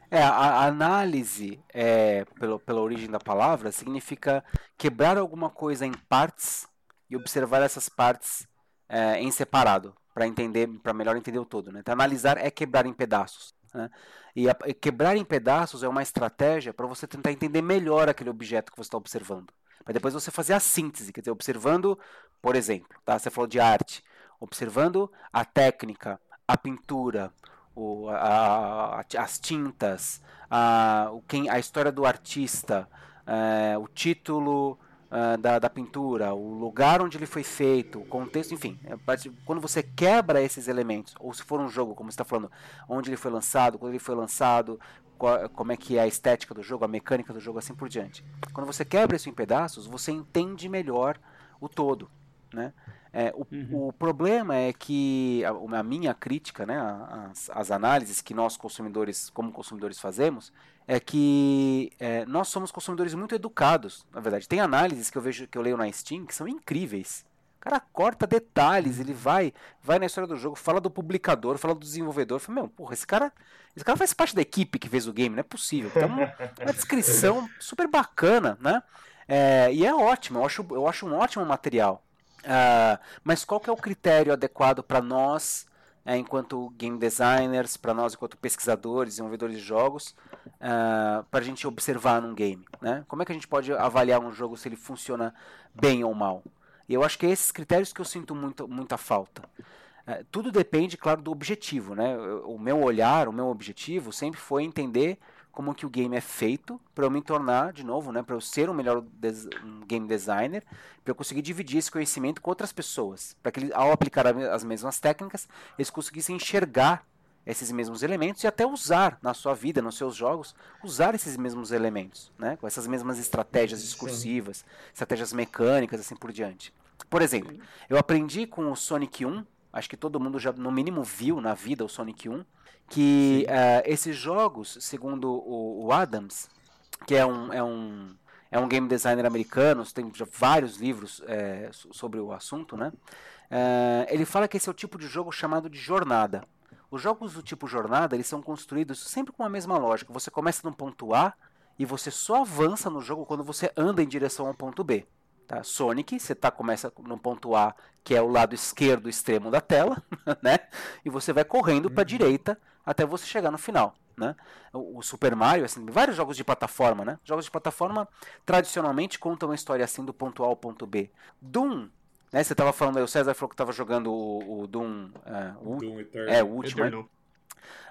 É, a análise, é, pelo, pela origem da palavra, significa quebrar alguma coisa em partes e observar essas partes é, em separado, para entender, para melhor entender o todo. Né? Então, analisar é quebrar em pedaços. Né? E, a, e quebrar em pedaços é uma estratégia para você tentar entender melhor aquele objeto que você está observando para depois você fazer a síntese, quer dizer, observando, por exemplo, tá? Você falou de arte, observando a técnica, a pintura, o, a, a, as tintas, a, o, quem, a história do artista, é, o título uh, da, da pintura, o lugar onde ele foi feito, o contexto, enfim. É, quando você quebra esses elementos, ou se for um jogo, como você está falando, onde ele foi lançado, quando ele foi lançado, como é que é a estética do jogo, a mecânica do jogo, assim por diante. Quando você quebra isso em pedaços, você entende melhor o todo, né? É, o, uhum. o, problema é que a, a minha crítica, né, as, as, análises que nós consumidores, como consumidores fazemos, é que é, nós somos consumidores muito educados. Na verdade, tem análises que eu vejo, que eu leio na Steam, que são incríveis. O cara corta detalhes, ele vai, vai na história do jogo, fala do publicador, fala do desenvolvedor. Fala, meu, porra, esse cara, esse cara faz parte da equipe que fez o game, não é possível. Uma, uma descrição super bacana, né? É, e é ótimo, eu acho, eu acho um ótimo material. Uh, mas qual que é o critério adequado para nós, é, enquanto game designers, para nós enquanto pesquisadores, desenvolvedores de jogos, uh, ah, para a gente observar num game? Né? Como é que a gente pode avaliar um jogo se ele funciona bem ou mal? E eu acho que é esses critérios que eu sinto muito, muita falta. Uh, tudo depende, claro, do objetivo. Né? O meu olhar, o meu objetivo sempre foi entender como que o game é feito para eu me tornar, de novo, né, para eu ser um melhor des um game designer, para eu conseguir dividir esse conhecimento com outras pessoas, para que eles, ao aplicar as mesmas técnicas, eles conseguissem enxergar esses mesmos elementos e até usar na sua vida, nos seus jogos, usar esses mesmos elementos, né, com essas mesmas estratégias discursivas, Sim. estratégias mecânicas, assim por diante. Por exemplo, eu aprendi com o Sonic 1, acho que todo mundo já no mínimo viu na vida o Sonic 1, que uh, esses jogos, segundo o, o, Adams, que é um, é um é um game designer americano, tem vários livros é, sobre o assunto, né? Uh, ele fala que esse é o tipo de jogo chamado de jornada. Os jogos do tipo jornada, eles são construídos sempre com a mesma lógica. Você começa no ponto A e você só avança no jogo quando você anda em direção ao ponto B. Tá? Sonic, você tá, começa no ponto A, que é o lado esquerdo extremo da tela, né? E você vai correndo para a uhum. direita até você chegar no final. Né? O, Super Mario, assim, vários jogos de plataforma, né? Jogos de plataforma tradicionalmente contam uma história assim do ponto A ao ponto B. Doom, né? Você estava falando aí, o César falou que estava jogando o, o Doom, uh, o, Doom Eternal. É, o último. Né?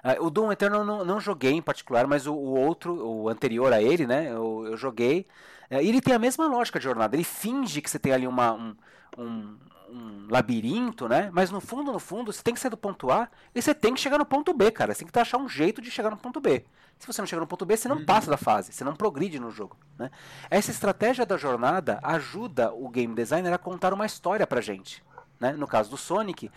Uh, o Doom Eternal eu não, não joguei em particular, mas o, o, outro, o anterior a ele, né? Eu, eu joguei. Uh, e ele tem a mesma lógica de jornada. Ele finge que você tem ali uma, um, um, um labirinto, né? Mas no fundo, no fundo, você tem que sair do ponto A e você tem que chegar no ponto B, cara. Você tem que achar um jeito de chegar no ponto B. Se você não chegar no ponto B, você não uhum. passa da fase, você não progride no jogo. Né? Essa estratégia da jornada ajuda o game designer a contar uma história pra gente. Né? No caso do Sonic,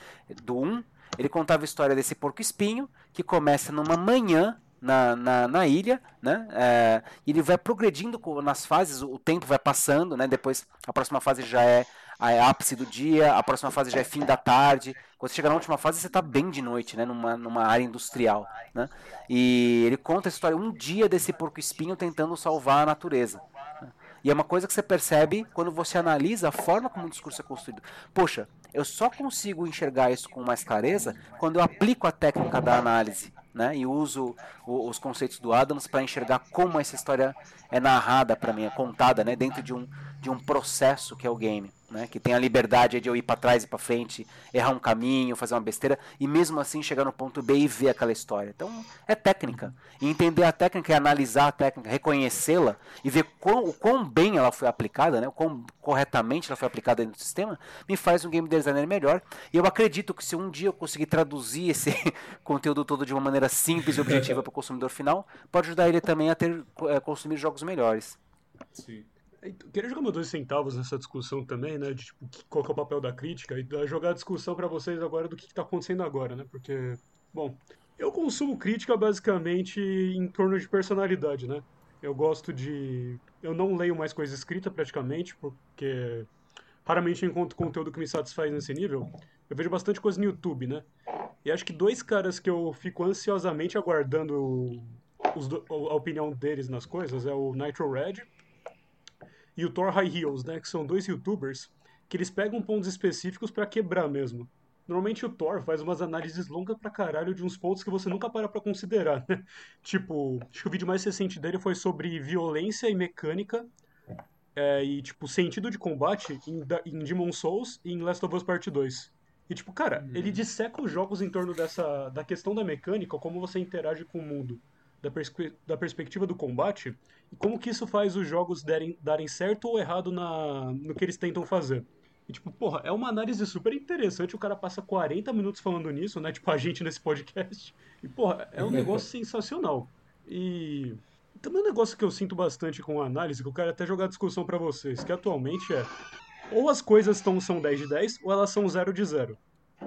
do 1, ele contava a história desse porco-espinho que começa numa manhã na, na, na, ilha, né? É, ele vai progredindo nas fases, o tempo vai passando, né? Depois a próxima fase já é é ápice do dia, a próxima fase já é fim da tarde. Quando você chega na última fase, você está bem de noite, né? Numa, numa área industrial, né? E ele conta a história um dia desse porco-espinho tentando salvar a natureza. Né? E é uma coisa que você percebe quando você analisa a forma como o discurso é construído. Poxa, eu só consigo enxergar isso com mais clareza quando eu aplico a técnica da análise. Né, e uso o, os conceitos do Adams para enxergar como essa história é narrada para mim, é contada né, dentro de um, de um processo que é o game né, que tem a liberdade de eu ir para trás e para frente, errar um caminho, fazer uma besteira e mesmo assim chegar no ponto B e ver aquela história. Então é técnica. E entender a técnica é analisar a técnica, reconhecê-la e ver quão, o quão bem ela foi aplicada, né, o quão corretamente ela foi aplicada dentro do sistema, me faz um game designer melhor. E eu acredito que se um dia eu conseguir traduzir esse conteúdo todo de uma maneira simples e objetiva para o consumidor final, pode ajudar ele também a ter é, consumir jogos melhores. Sim. Queria jogar meus dois centavos nessa discussão também, né? De tipo, qual é o papel da crítica e jogar a discussão para vocês agora do que, está acontecendo agora, né? Porque, bom, eu consumo crítica basicamente em torno de personalidade, né? Eu gosto de. Eu não leio mais coisa escrita praticamente, porque raramente encontro conteúdo que me satisfaz nesse nível. Eu vejo bastante coisa no YouTube, né? E acho que dois caras que eu fico ansiosamente aguardando os, a opinião deles nas coisas é o Nitro Red e o Thor High Heels, né? Que são dois youtubers que eles pegam pontos específicos para quebrar mesmo. Normalmente o Thor faz umas análises longas pra caralho de uns pontos que você nunca para pra considerar, né? Tipo, acho que o vídeo mais recente dele foi sobre violência e mecânica é, e, tipo, sentido de combate em, em Demon Souls e em Last of Us Part 2. E, tipo, cara, hum. ele disseca os jogos em torno dessa da questão da mecânica, como você interage com o mundo da, perspe da perspectiva do combate e como que isso faz os jogos derem, darem certo ou errado na, no que eles tentam fazer. E, tipo, porra, é uma análise super interessante. O cara passa 40 minutos falando nisso, né? Tipo, a gente nesse podcast. E, porra, é um negócio sensacional. E também um negócio que eu sinto bastante com a análise, que eu quero até jogar a discussão para vocês, que atualmente é ou as coisas tão, são 10 de 10 ou elas são 0 de 0.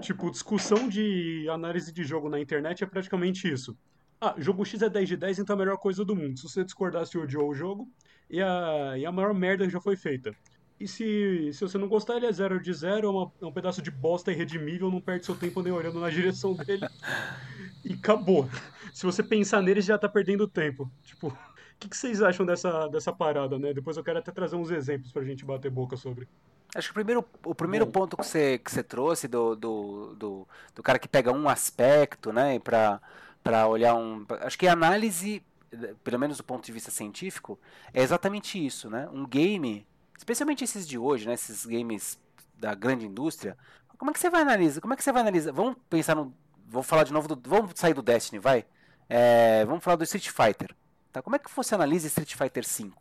Tipo, discussão de análise de jogo na internet é praticamente isso. Ah, jogo X é 10 de 10, então é a melhor coisa do mundo. Se você discordar, se odiou o jogo, e a, e a maior merda já foi feita. E se, se você não gostar, ele é 0 de 0, é, é um pedaço de bosta irredimível, não perde seu tempo nem olhando na direção dele. e acabou. Se você pensar nele, já tá perdendo tempo. Tipo, o que, que, vocês acham dessa, dessa parada, né? Depois eu quero até trazer uns exemplos pra gente bater boca sobre. Acho que o primeiro, o primeiro ponto que você, que você trouxe do, do, do, do cara que pega um aspecto, né, pra, pra olhar um. Acho que a análise, pelo menos do ponto de vista científico, é exatamente isso, né? Um game, especialmente esses de hoje, né, esses games da grande indústria, como é que você vai analisar? Como é que você vai analisar? Vamos pensar no. Vou falar de novo do. Vamos sair do Destiny, vai? É, vamos falar do Street Fighter. Tá? Como é que você analisa Street Fighter V?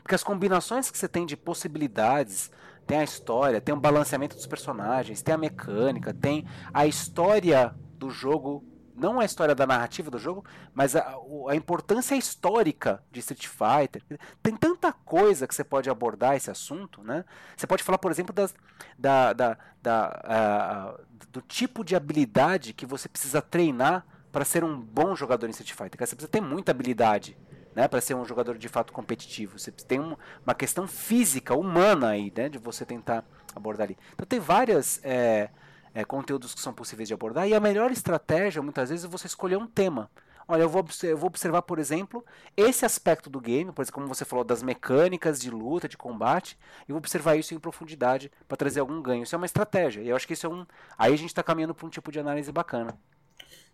Porque as combinações que você tem de possibilidades, tem a história, tem o balanceamento dos personagens, tem a mecânica, tem a história do jogo, não a história da narrativa do jogo, mas a, a importância histórica de Street Fighter. Tem tanta coisa que você pode abordar esse assunto, né? Você pode falar, por exemplo, das, da, da, da, do tipo de habilidade que você precisa treinar para ser um bom jogador em Street Fighter. Você precisa ter muita habilidade né, para ser um jogador de fato competitivo. Você tem um, uma questão física, humana aí, né, de você tentar abordar ali. Então tem várias é, é, conteúdos que são possíveis de abordar e a melhor estratégia muitas vezes é você escolher um tema. Olha, eu vou, eu vou observar, por exemplo, esse aspecto do game, por exemplo, como você falou, das mecânicas de luta, de combate, e vou observar isso em profundidade para trazer algum ganho. Isso é uma estratégia. E eu acho que isso é um. Aí a gente está caminhando para um tipo de análise bacana.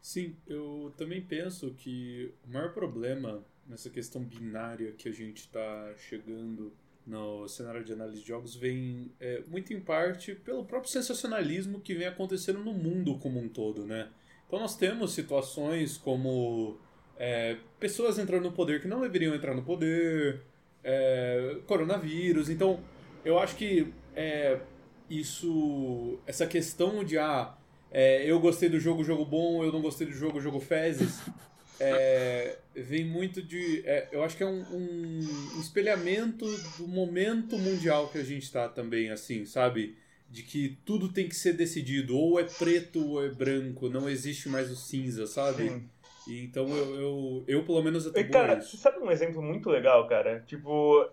Sim, eu também penso que o maior problema nessa questão binária que a gente está chegando no cenário de análise de jogos vem é, muito em parte pelo próprio sensacionalismo que vem acontecendo no mundo como um todo, né? Então nós temos situações como é, pessoas entrando no poder que não deveriam entrar no poder, é, coronavírus. Então eu acho que é, isso, essa questão de ah, é, eu gostei do jogo, jogo bom, eu não gostei do jogo, jogo fezes é, vem muito de. É, eu acho que é um, um, espelhamento do momento mundial que a gente está também, assim, sabe? De que tudo tem que ser decidido, ou é preto ou é branco, não existe mais o cinza, sabe? Sim. E então eu, eu, eu, pelo menos eu tô cara, você sabe um exemplo muito legal, cara? Tipo,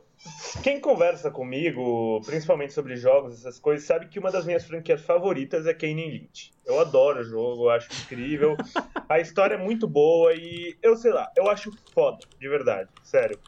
quem conversa comigo, principalmente sobre jogos, essas coisas, sabe que uma das minhas franquias favoritas é Kane Lynch. Eu adoro o jogo, eu acho incrível. A história é muito boa e eu sei lá, eu acho foda, de verdade, sério.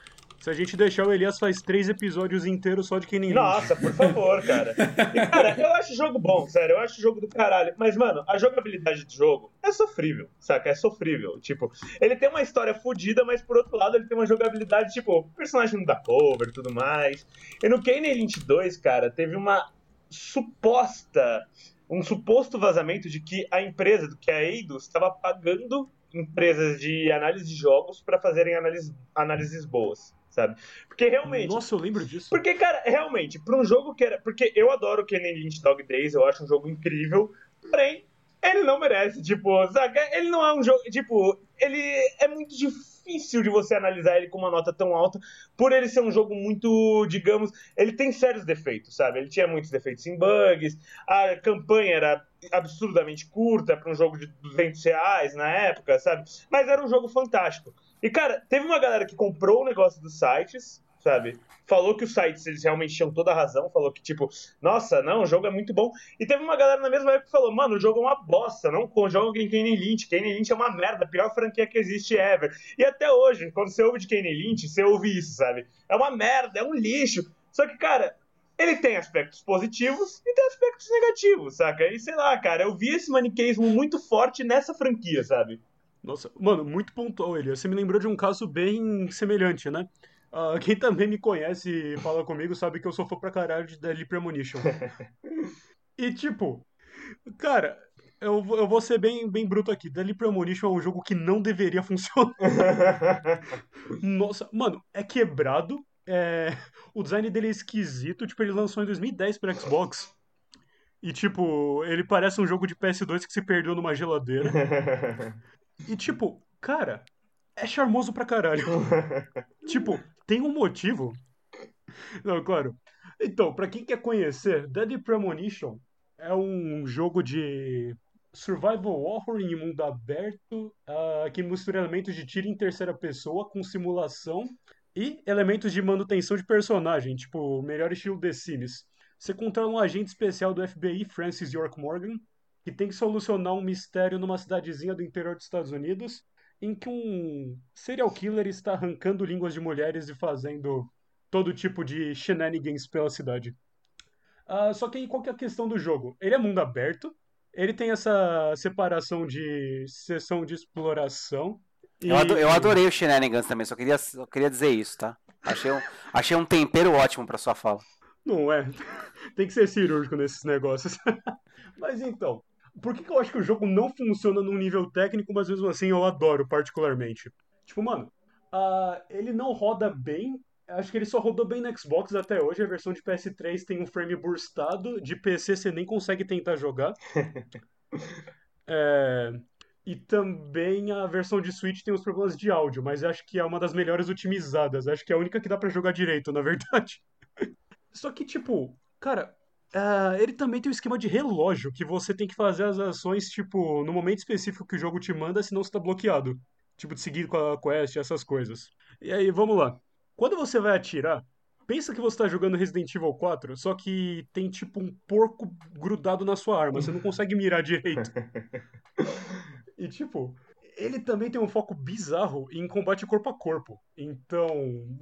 Se a gente deixar o Elias faz três episódios inteiros só de quem nem Nossa, por favor, cara. E, cara, eu acho o jogo bom, sério. Eu acho o jogo do caralho. Mas, mano, a jogabilidade do jogo é sofrível, saca? É sofrível. Tipo, ele tem uma história fodida, mas por outro lado ele tem uma jogabilidade, tipo, o personagem não dá cover e tudo mais. E no Kane Lynch 2, cara, teve uma suposta. Um suposto vazamento de que a empresa, que a Eidos, estava pagando empresas de análise de jogos para fazerem análise, análises boas sabe? Porque realmente. Nossa, eu lembro disso. Porque, cara, realmente, pra um jogo que era. Porque eu adoro Kenny Lynch Dog Days, eu acho um jogo incrível, porém, ele não merece, tipo, saca? Ele não é um jogo. Tipo, ele é muito difícil de você analisar ele com uma nota tão alta, por ele ser um jogo muito, digamos, ele tem sérios defeitos, sabe? Ele tinha muitos defeitos em bugs, a campanha era absurdamente curta para um jogo de 200 reais na época, sabe? Mas era um jogo fantástico. E, cara, teve uma galera que comprou o negócio dos sites, sabe? Falou que os sites eles realmente tinham toda a razão, falou que, tipo, nossa, não, o jogo é muito bom. E teve uma galera na mesma época que falou, mano, o jogo é uma bosta, não joga em Kane Lynch, Kane Lynch é uma merda, a pior franquia que existe ever. E até hoje, quando você ouve de Kane Lynch, você ouve isso, sabe? É uma merda, é um lixo. Só que, cara, ele tem aspectos positivos e tem aspectos negativos, saca? E sei lá, cara, eu vi esse maniqueísmo muito forte nessa franquia, sabe? Nossa, mano, muito pontual ele. Você me lembrou de um caso bem semelhante, né? Uh, quem também me conhece e fala comigo sabe que eu sou fã pra caralho de Deadly Premonition. e tipo, cara, eu, eu vou ser bem, bem bruto aqui. Deadly Premonition é um jogo que não deveria funcionar. Nossa, mano, é quebrado. É... O design dele é esquisito. Tipo, ele lançou em 2010 para Xbox. E, tipo, ele parece um jogo de PS2 que se perdeu numa geladeira. E tipo, cara, é charmoso pra caralho. tipo, tem um motivo. Não, claro. Então, pra quem quer conhecer, Dead Premonition é um jogo de survival horror em mundo aberto uh, que mistura elementos de tiro em terceira pessoa com simulação e elementos de manutenção de personagem, tipo o melhor estilo The Sims. Você controla um agente especial do FBI, Francis York Morgan, que tem que solucionar um mistério numa cidadezinha do interior dos Estados Unidos, em que um serial killer está arrancando línguas de mulheres e fazendo todo tipo de shenanigans pela cidade. Uh, só que aí qual que é a questão do jogo? Ele é mundo aberto, ele tem essa separação de sessão de exploração. E... Eu, adorei o Shenanigans também, só queria, só queria dizer isso, tá? Achei um, achei um tempero ótimo para sua fala. Não é. Tem que ser cirúrgico nesses negócios. Mas então, por que, que eu acho que o jogo não funciona num nível técnico, mas mesmo assim eu adoro particularmente? Tipo, mano, uh, ele não roda bem Acho que ele só rodou bem no Xbox até hoje. A versão de PS3 tem um frame burstado. De PC você nem consegue tentar jogar. é... E também a versão de Switch tem os problemas de áudio, mas acho que é uma das melhores otimizadas. Acho que é a única que dá para jogar direito, na verdade. Só que, tipo, cara, Uh, ele também tem um esquema de relógio, que você tem que fazer as ações, tipo, no momento específico que o jogo te manda, senão você tá bloqueado. Tipo, de seguir com a quest, essas coisas. E aí, vamos lá. Quando você vai atirar, pensa que você tá jogando Resident Evil 4, só que tem tipo um porco grudado na sua arma, você não consegue mirar direito. e tipo, ele também tem um foco bizarro em combate corpo a corpo. Então,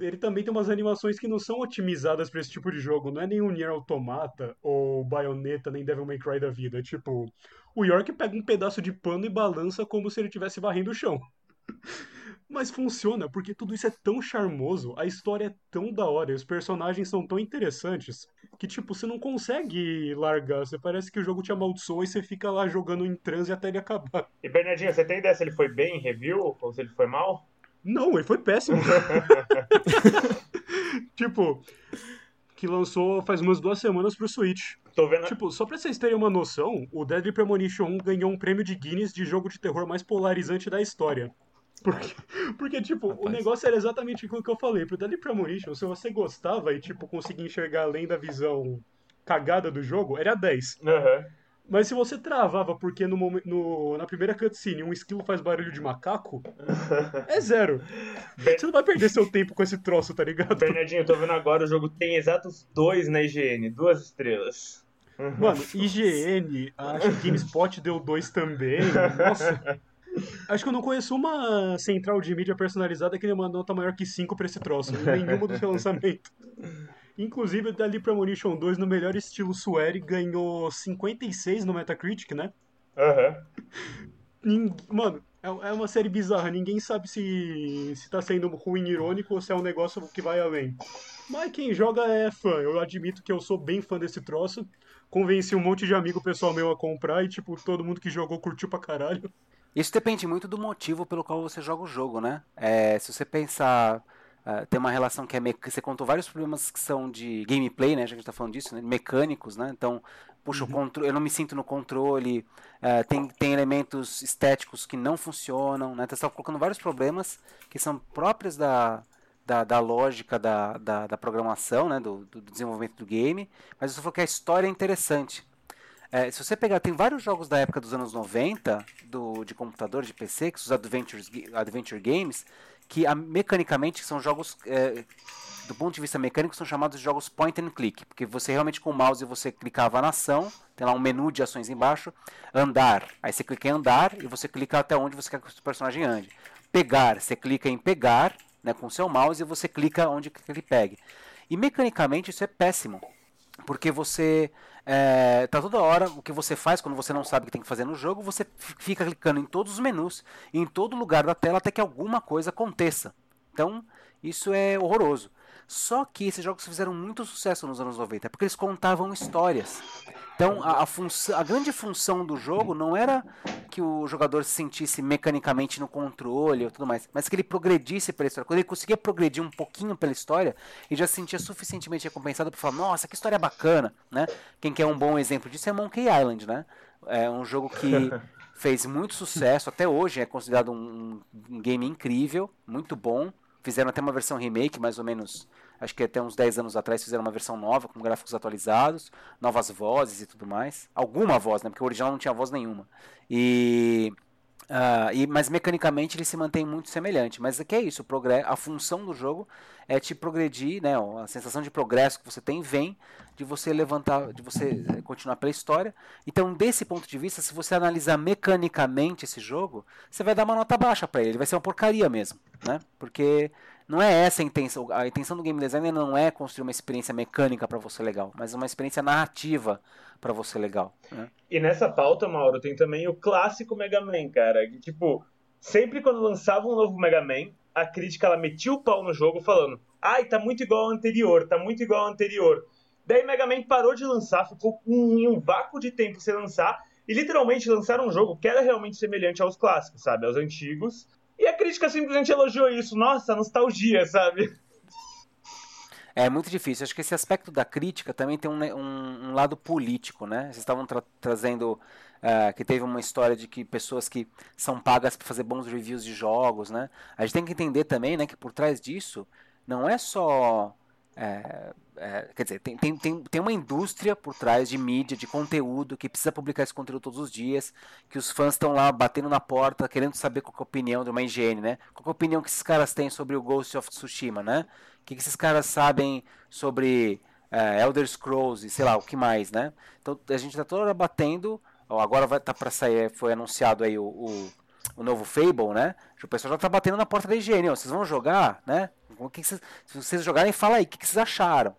ele também tem umas animações que não são otimizadas para esse tipo de jogo. Não é nenhum Nier Automata ou Bayonetta, nem Devil May Cry da vida. Tipo, o York pega um pedaço de pano e balança como se ele estivesse varrendo o chão. Mas funciona porque tudo isso é tão charmoso, a história é tão da hora, os personagens são tão interessantes que, tipo, você não consegue largar. Você parece que o jogo te amaldiçoou e você fica lá jogando em transe até ele acabar. E Bernardinho, você tem ideia se ele foi bem em review ou se ele foi mal? Não, ele foi péssimo. tipo, que lançou faz umas duas semanas pro Switch. Tô vendo. Tipo, só pra vocês terem uma noção, o Deadly Premonition 1 ganhou um prêmio de Guinness de jogo de terror mais polarizante da história. Porque, porque tipo, Rapaz. o negócio era exatamente aquilo que eu falei. Pro Deadly Premonition, se você gostava e, tipo, conseguia enxergar além da visão cagada do jogo, era 10. Uhum. Mas se você travava porque no, no, na primeira cutscene um esquilo faz barulho de macaco, é zero. Você não vai perder seu tempo com esse troço, tá ligado? Bernardinho, eu tô vendo agora, o jogo tem exatos dois na IGN, duas estrelas. Mano, IGN, acho que GameSpot deu dois também. Nossa. Acho que eu não conheço uma central de mídia personalizada que deu uma nota maior que 5 pra esse troço, em nenhuma do seu lançamento. Inclusive, dali Premonition 2, no melhor estilo Swery, ganhou 56 no Metacritic, né? Aham. Uhum. Mano, é, é uma série bizarra, ninguém sabe se, se tá sendo ruim irônico ou se é um negócio que vai além. Mas quem joga é fã, eu admito que eu sou bem fã desse troço. Convenci um monte de amigo pessoal meu a comprar e, tipo, todo mundo que jogou curtiu pra caralho. Isso depende muito do motivo pelo qual você joga o jogo, né? É, se você pensar. Uh, tem uma relação que é Você contou vários problemas que são de gameplay, né? Já que a gente tá falando disso, né? Mecânicos, né? Então, puxa, uhum. o controle, eu não me sinto no controle. Uh, tem, tem elementos estéticos que não funcionam, né? Então, você tá colocando vários problemas que são próprios da, da, da lógica da, da, da, programação, né? Do, do desenvolvimento do game. Mas você falou que a história é interessante. É, se você pegar, tem vários jogos da época dos anos 90, do, de computador, de PC, que são os Adventures, Adventure Games, que a, mecanicamente são jogos, é, do ponto de vista mecânico, são chamados de jogos point and click, porque você realmente com o mouse você clicava na ação, tem lá um menu de ações embaixo, andar, aí você clica em andar e você clica até onde você quer que o personagem ande. Pegar, você clica em pegar, né, com o seu mouse e você clica onde que ele pegue. E mecanicamente isso é péssimo, porque você é, tá toda hora o que você faz quando você não sabe o que tem que fazer no jogo, você fica clicando em todos os menus, em todo lugar da tela até que alguma coisa aconteça. Então, isso é horroroso. Só que esses jogos fizeram muito sucesso nos anos 90, porque eles contavam histórias. Então, a, a, a, grande função do jogo não era que o jogador se sentisse mecanicamente no controle ou tudo mais, mas que ele progredisse pela história. Quando ele conseguia progredir um pouquinho pela história, ele já se sentia suficientemente recompensado para falar: Nossa, que história bacana! Né? Quem quer um bom exemplo disso é Monkey Island, né? É um jogo que fez muito sucesso, até hoje é considerado um, um game incrível, muito bom. Fizeram até uma versão remake, mais ou menos, acho que até uns 10 anos atrás fizeram uma versão nova, com gráficos atualizados, novas vozes e tudo mais. Alguma voz, né? Porque o original não tinha voz nenhuma. E Uh, e, mas mecanicamente ele se mantém muito semelhante. Mas o que é isso? A função do jogo é te progredir, né? A sensação de progresso que você tem vem de você levantar, de você eh, continuar pela história. Então, desse ponto de vista, se você analisar mecanicamente esse jogo, você vai dar uma nota baixa para. Ele vai ser uma porcaria mesmo, né? Porque não é essa a intenção. A intenção do game designer não é construir uma experiência mecânica para você legal, mas uma experiência narrativa para você legal. Né? E nessa pauta, Mauro, tem também o clássico Mega Man, cara. Que, tipo, sempre quando lançava um novo Mega Man, a crítica ela metia o pau no jogo falando: ai, tá muito igual ao anterior, tá muito igual ao anterior. Daí Mega Man parou de lançar, ficou em um vácuo de tempo sem lançar, e literalmente lançaram um jogo que era realmente semelhante aos clássicos, sabe? Aos antigos. E a crítica simplesmente elogiou isso. Nossa, nostalgia, sabe? É muito difícil. Acho que esse aspecto da crítica também tem um, um, um lado político, né? Vocês estavam tra trazendo uh, que teve uma história de que pessoas que são pagas para fazer bons reviews de jogos, né? A gente tem que entender também, né, que por trás disso não é só é, é, quer dizer, tem, tem, tem, tem uma indústria por trás de mídia, de conteúdo, que precisa publicar esse conteúdo todos os dias, que os fãs estão lá batendo na porta, querendo saber qual é a opinião de uma higiene, né? Qual é a opinião que esses caras têm sobre o Ghost of Tsushima, né? O que, que esses caras sabem sobre é, Elder Scrolls e sei lá, o que mais, né? Então a gente está toda hora batendo, agora vai tá para sair, foi anunciado aí o, o, o, novo Fable, né? O pessoal já está batendo na porta da higiene, ó, vocês vão jogar, né? Que, vocês, se vocês jogarem, fala aí, o que, que vocês acharam?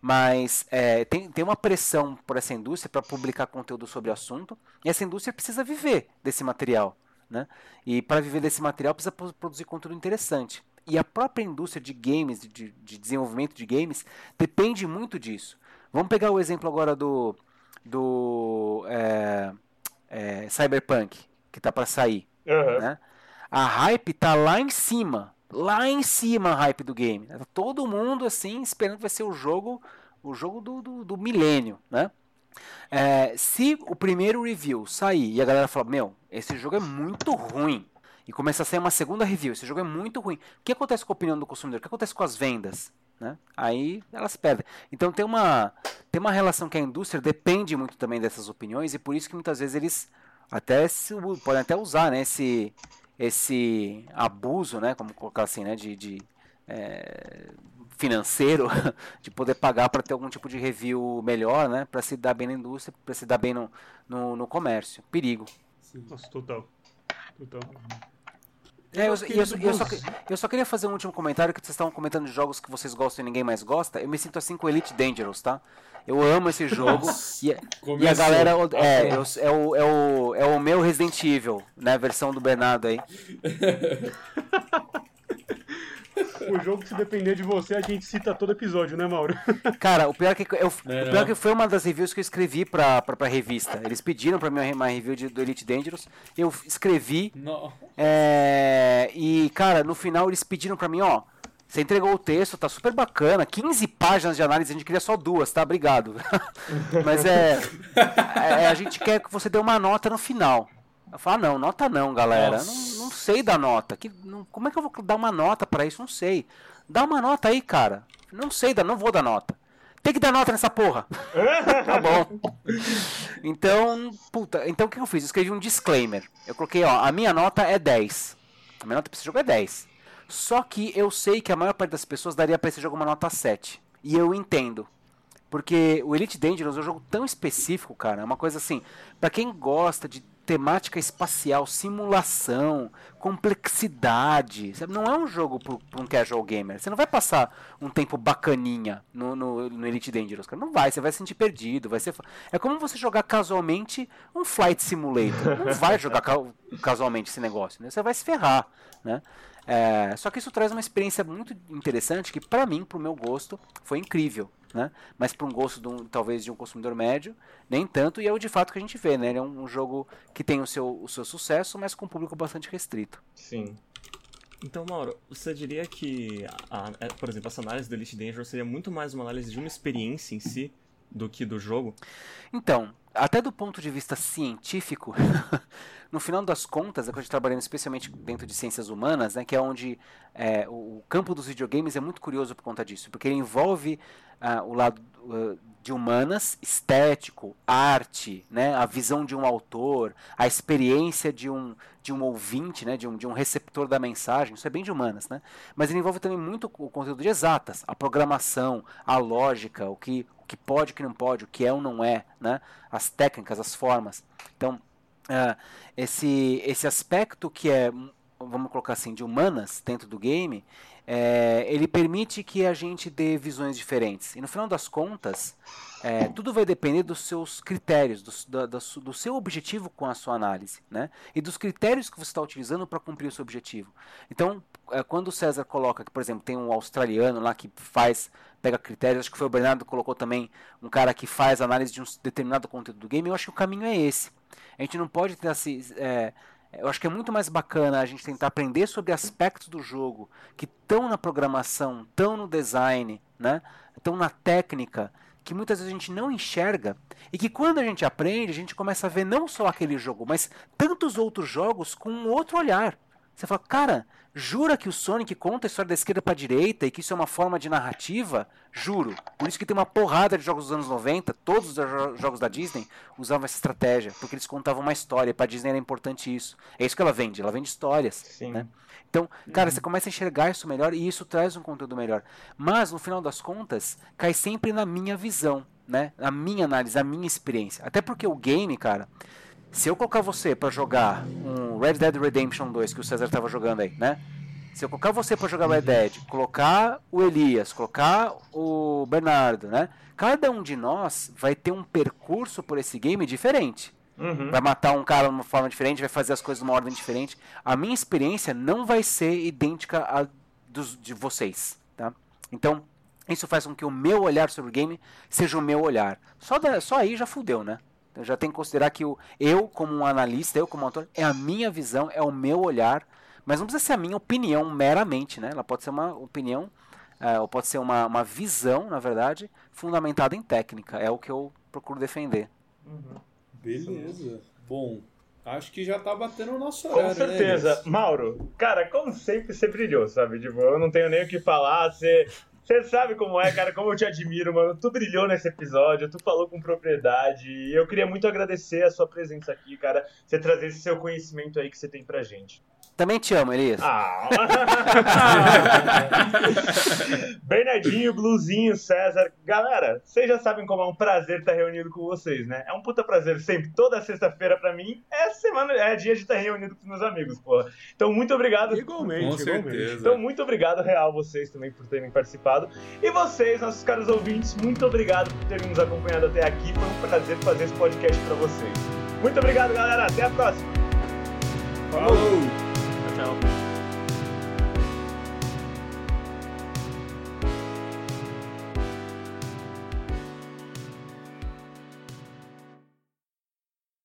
Mas é, tem, tem uma pressão por essa indústria para publicar conteúdo sobre o assunto, e essa indústria precisa viver desse material. Né? E para viver desse material precisa produzir conteúdo interessante. E a própria indústria de games, de, de desenvolvimento de games, depende muito disso. Vamos pegar o exemplo agora do, do é, é, Cyberpunk, que está para sair. Uhum. Né? A hype está lá em cima lá em cima a hype do game. Tá todo mundo assim esperando que vai ser o jogo, o jogo do, do, do milênio, né? É, se o primeiro review sair e a galera falar, meu, esse jogo é muito ruim, e começa a sair uma segunda review, esse jogo é muito ruim, o que acontece com a opinião do consumidor? O que acontece com as vendas? Né? Aí elas perdem. Então tem uma, tem uma relação que a indústria depende muito também dessas opiniões, e por isso que muitas vezes eles até se, podem até usar né, esse, esse abuso, né, como colocar assim, né, de, de é, financeiro, de poder pagar para ter algum tipo de review melhor, né, para se dar bem na indústria, para se dar bem no, no, no comércio. Perigo. Sim. Nossa, total. Total. É, eu, eu, eu, só, eu só queria fazer um último comentário que vocês estavam comentando de jogos que vocês gostam e ninguém mais gosta. Eu me sinto assim com Elite Dangerous, tá? Eu amo esse jogo. e, e, a galera. É, é, é, o, é, o, é o meu Resident Evil, né? A versão do Bernardo aí. o jogo que se depender de você, a gente cita todo episódio, né, Mauro? Cara, o pior, é que eu, o pior é que foi uma das reviews que eu escrevi pra, pra, pra revista. Eles pediram pra mim uma review de, do Elite Dangerous. Eu escrevi. É, e, cara, no final eles pediram pra mim, ó. Você entregou o texto, tá super bacana. 15 páginas de análise, a gente queria só duas, tá? Obrigado. Mas é, é, A gente quer que você dê uma nota no final. Eu falo, ah, não, nota não, galera. Não, não, sei dar nota. Que, não, como é que eu vou dar uma nota para isso? Não sei. Dá uma nota aí, cara. Não sei, não vou dar nota. Tem que dar nota nessa porra. tá bom. Então, puta, então o que eu fiz? Eu escrevi um disclaimer. Eu coloquei, ó, a minha nota é 10. A minha nota pra esse jogo é 10. Só que eu sei que a maior parte das pessoas daria para esse jogo uma nota 7. E eu entendo. Porque o Elite Dangerous é um jogo tão específico, cara. É uma coisa assim, para quem gosta de temática espacial, simulação, complexidade. Não é um jogo para um casual gamer. Você não vai passar um tempo bacaninha no, no, no, Elite Dangerous. Cara. Não vai, você vai se sentir perdido. Vai ser... É como você jogar casualmente um Flight Simulator. Não vai jogar casualmente esse negócio. Né? Você vai se ferrar. Né? É, só que isso traz uma experiência muito interessante que, para mim, para o meu gosto, foi incrível. Né? Mas para um gosto de um, talvez de um consumidor médio, nem tanto, e é o de fato que a gente vê, né? Ele é um, um jogo que tem o seu, o seu sucesso, mas com um público bastante restrito. Sim. Então, Mauro, você diria que, a, a, por exemplo, essa análise do Elite Dangerous seria muito mais uma análise de uma experiência em si do que do jogo? Então, até do ponto de vista científico, no final das contas, a gente trabalhando especialmente dentro de ciências humanas, né, que é onde é, o campo dos videogames é muito curioso por conta disso, porque ele envolve uh, o lado uh, de humanas, estético, arte, né, a visão de um autor, a experiência de um, de um ouvinte, né, de, um, de um receptor da mensagem, isso é bem de humanas, né? Mas ele envolve também muito o conteúdo de exatas, a programação, a lógica, o que, que pode, que não pode, o que é ou não é, né? As técnicas, as formas. Então, uh, esse, esse aspecto que é, vamos colocar assim, de humanas dentro do game, é, ele permite que a gente dê visões diferentes. E no final das contas, é, tudo vai depender dos seus critérios, do, do, do, seu objetivo com a sua análise, né? E dos critérios que você está utilizando para cumprir o seu objetivo. Então, é, quando o César coloca que, por exemplo, tem um australiano lá que faz, pega critérios, acho que foi o Bernardo que colocou também um cara que faz análise de um determinado conteúdo do game, eu acho que o caminho é esse. A gente não pode ter assim, é, eu acho que é muito mais bacana a gente tentar aprender sobre aspectos do jogo que estão na programação, estão no design, né? estão na técnica, que muitas vezes a gente não enxerga e que quando a gente aprende, a gente começa a ver não só aquele jogo, mas tantos outros jogos com um outro olhar. Você fala, cara, jura que o Sonic conta a história da esquerda para a direita e que isso é uma forma de narrativa? Juro. Por isso que tem uma porrada de jogos dos anos 90, todos os jogos da Disney usavam essa estratégia, porque eles contavam uma história. Para a Disney era importante isso. É isso que ela vende, ela vende histórias. Sim. Né? Então, cara, uhum. você começa a enxergar isso melhor e isso traz um conteúdo melhor. Mas, no final das contas, cai sempre na minha visão, né? Na minha análise, na minha experiência. Até porque o game, cara, se eu colocar você para jogar um Red Dead Redemption 2 que o César tava jogando aí, né? Se eu colocar você para jogar Red Dead, colocar o Elias, colocar o Bernardo, né? Cada um de nós vai ter um percurso por esse game diferente. Uhum. Vai matar um cara de uma forma diferente, vai fazer as coisas de uma ordem diferente. A minha experiência não vai ser idêntica à dos, de vocês, tá? Então, isso faz com que o meu olhar sobre o game seja o meu olhar. Só, da, só aí já fudeu, né? Então já tem que considerar que o, eu, como um analista, eu como autor, é a minha visão, é o meu olhar, mas não precisa ser a minha opinião meramente, né? Ela pode ser uma opinião, é, ou pode ser uma, uma visão, na verdade, fundamentada em técnica. É o que eu procuro defender. Uhum. Beleza. Bom, Acho que já tá batendo o nosso horário. Com né, certeza. Né, Mauro, cara, como sempre, você brilhou, sabe? Tipo, eu não tenho nem o que falar. Você você sabe como é, cara, como eu te admiro, mano. Tu brilhou nesse episódio, tu falou com propriedade. E eu queria muito agradecer a sua presença aqui, cara. Você trazer esse seu conhecimento aí que você tem pra gente. Também te amo, Elias. Ah. Bernardinho, Bluzinho, César. Galera, vocês já sabem como é um prazer estar reunido com vocês, né? É um puta prazer sempre. Toda sexta-feira, pra mim, é semana, é dia de estar reunido com meus amigos, porra. Então, muito obrigado. Igualmente, com certeza. Então, muito obrigado, real, vocês também por terem participado. E vocês, nossos caros ouvintes, muito obrigado por terem nos acompanhado até aqui. Foi um prazer fazer esse podcast pra vocês. Muito obrigado, galera. Até a próxima. Falou! yourself.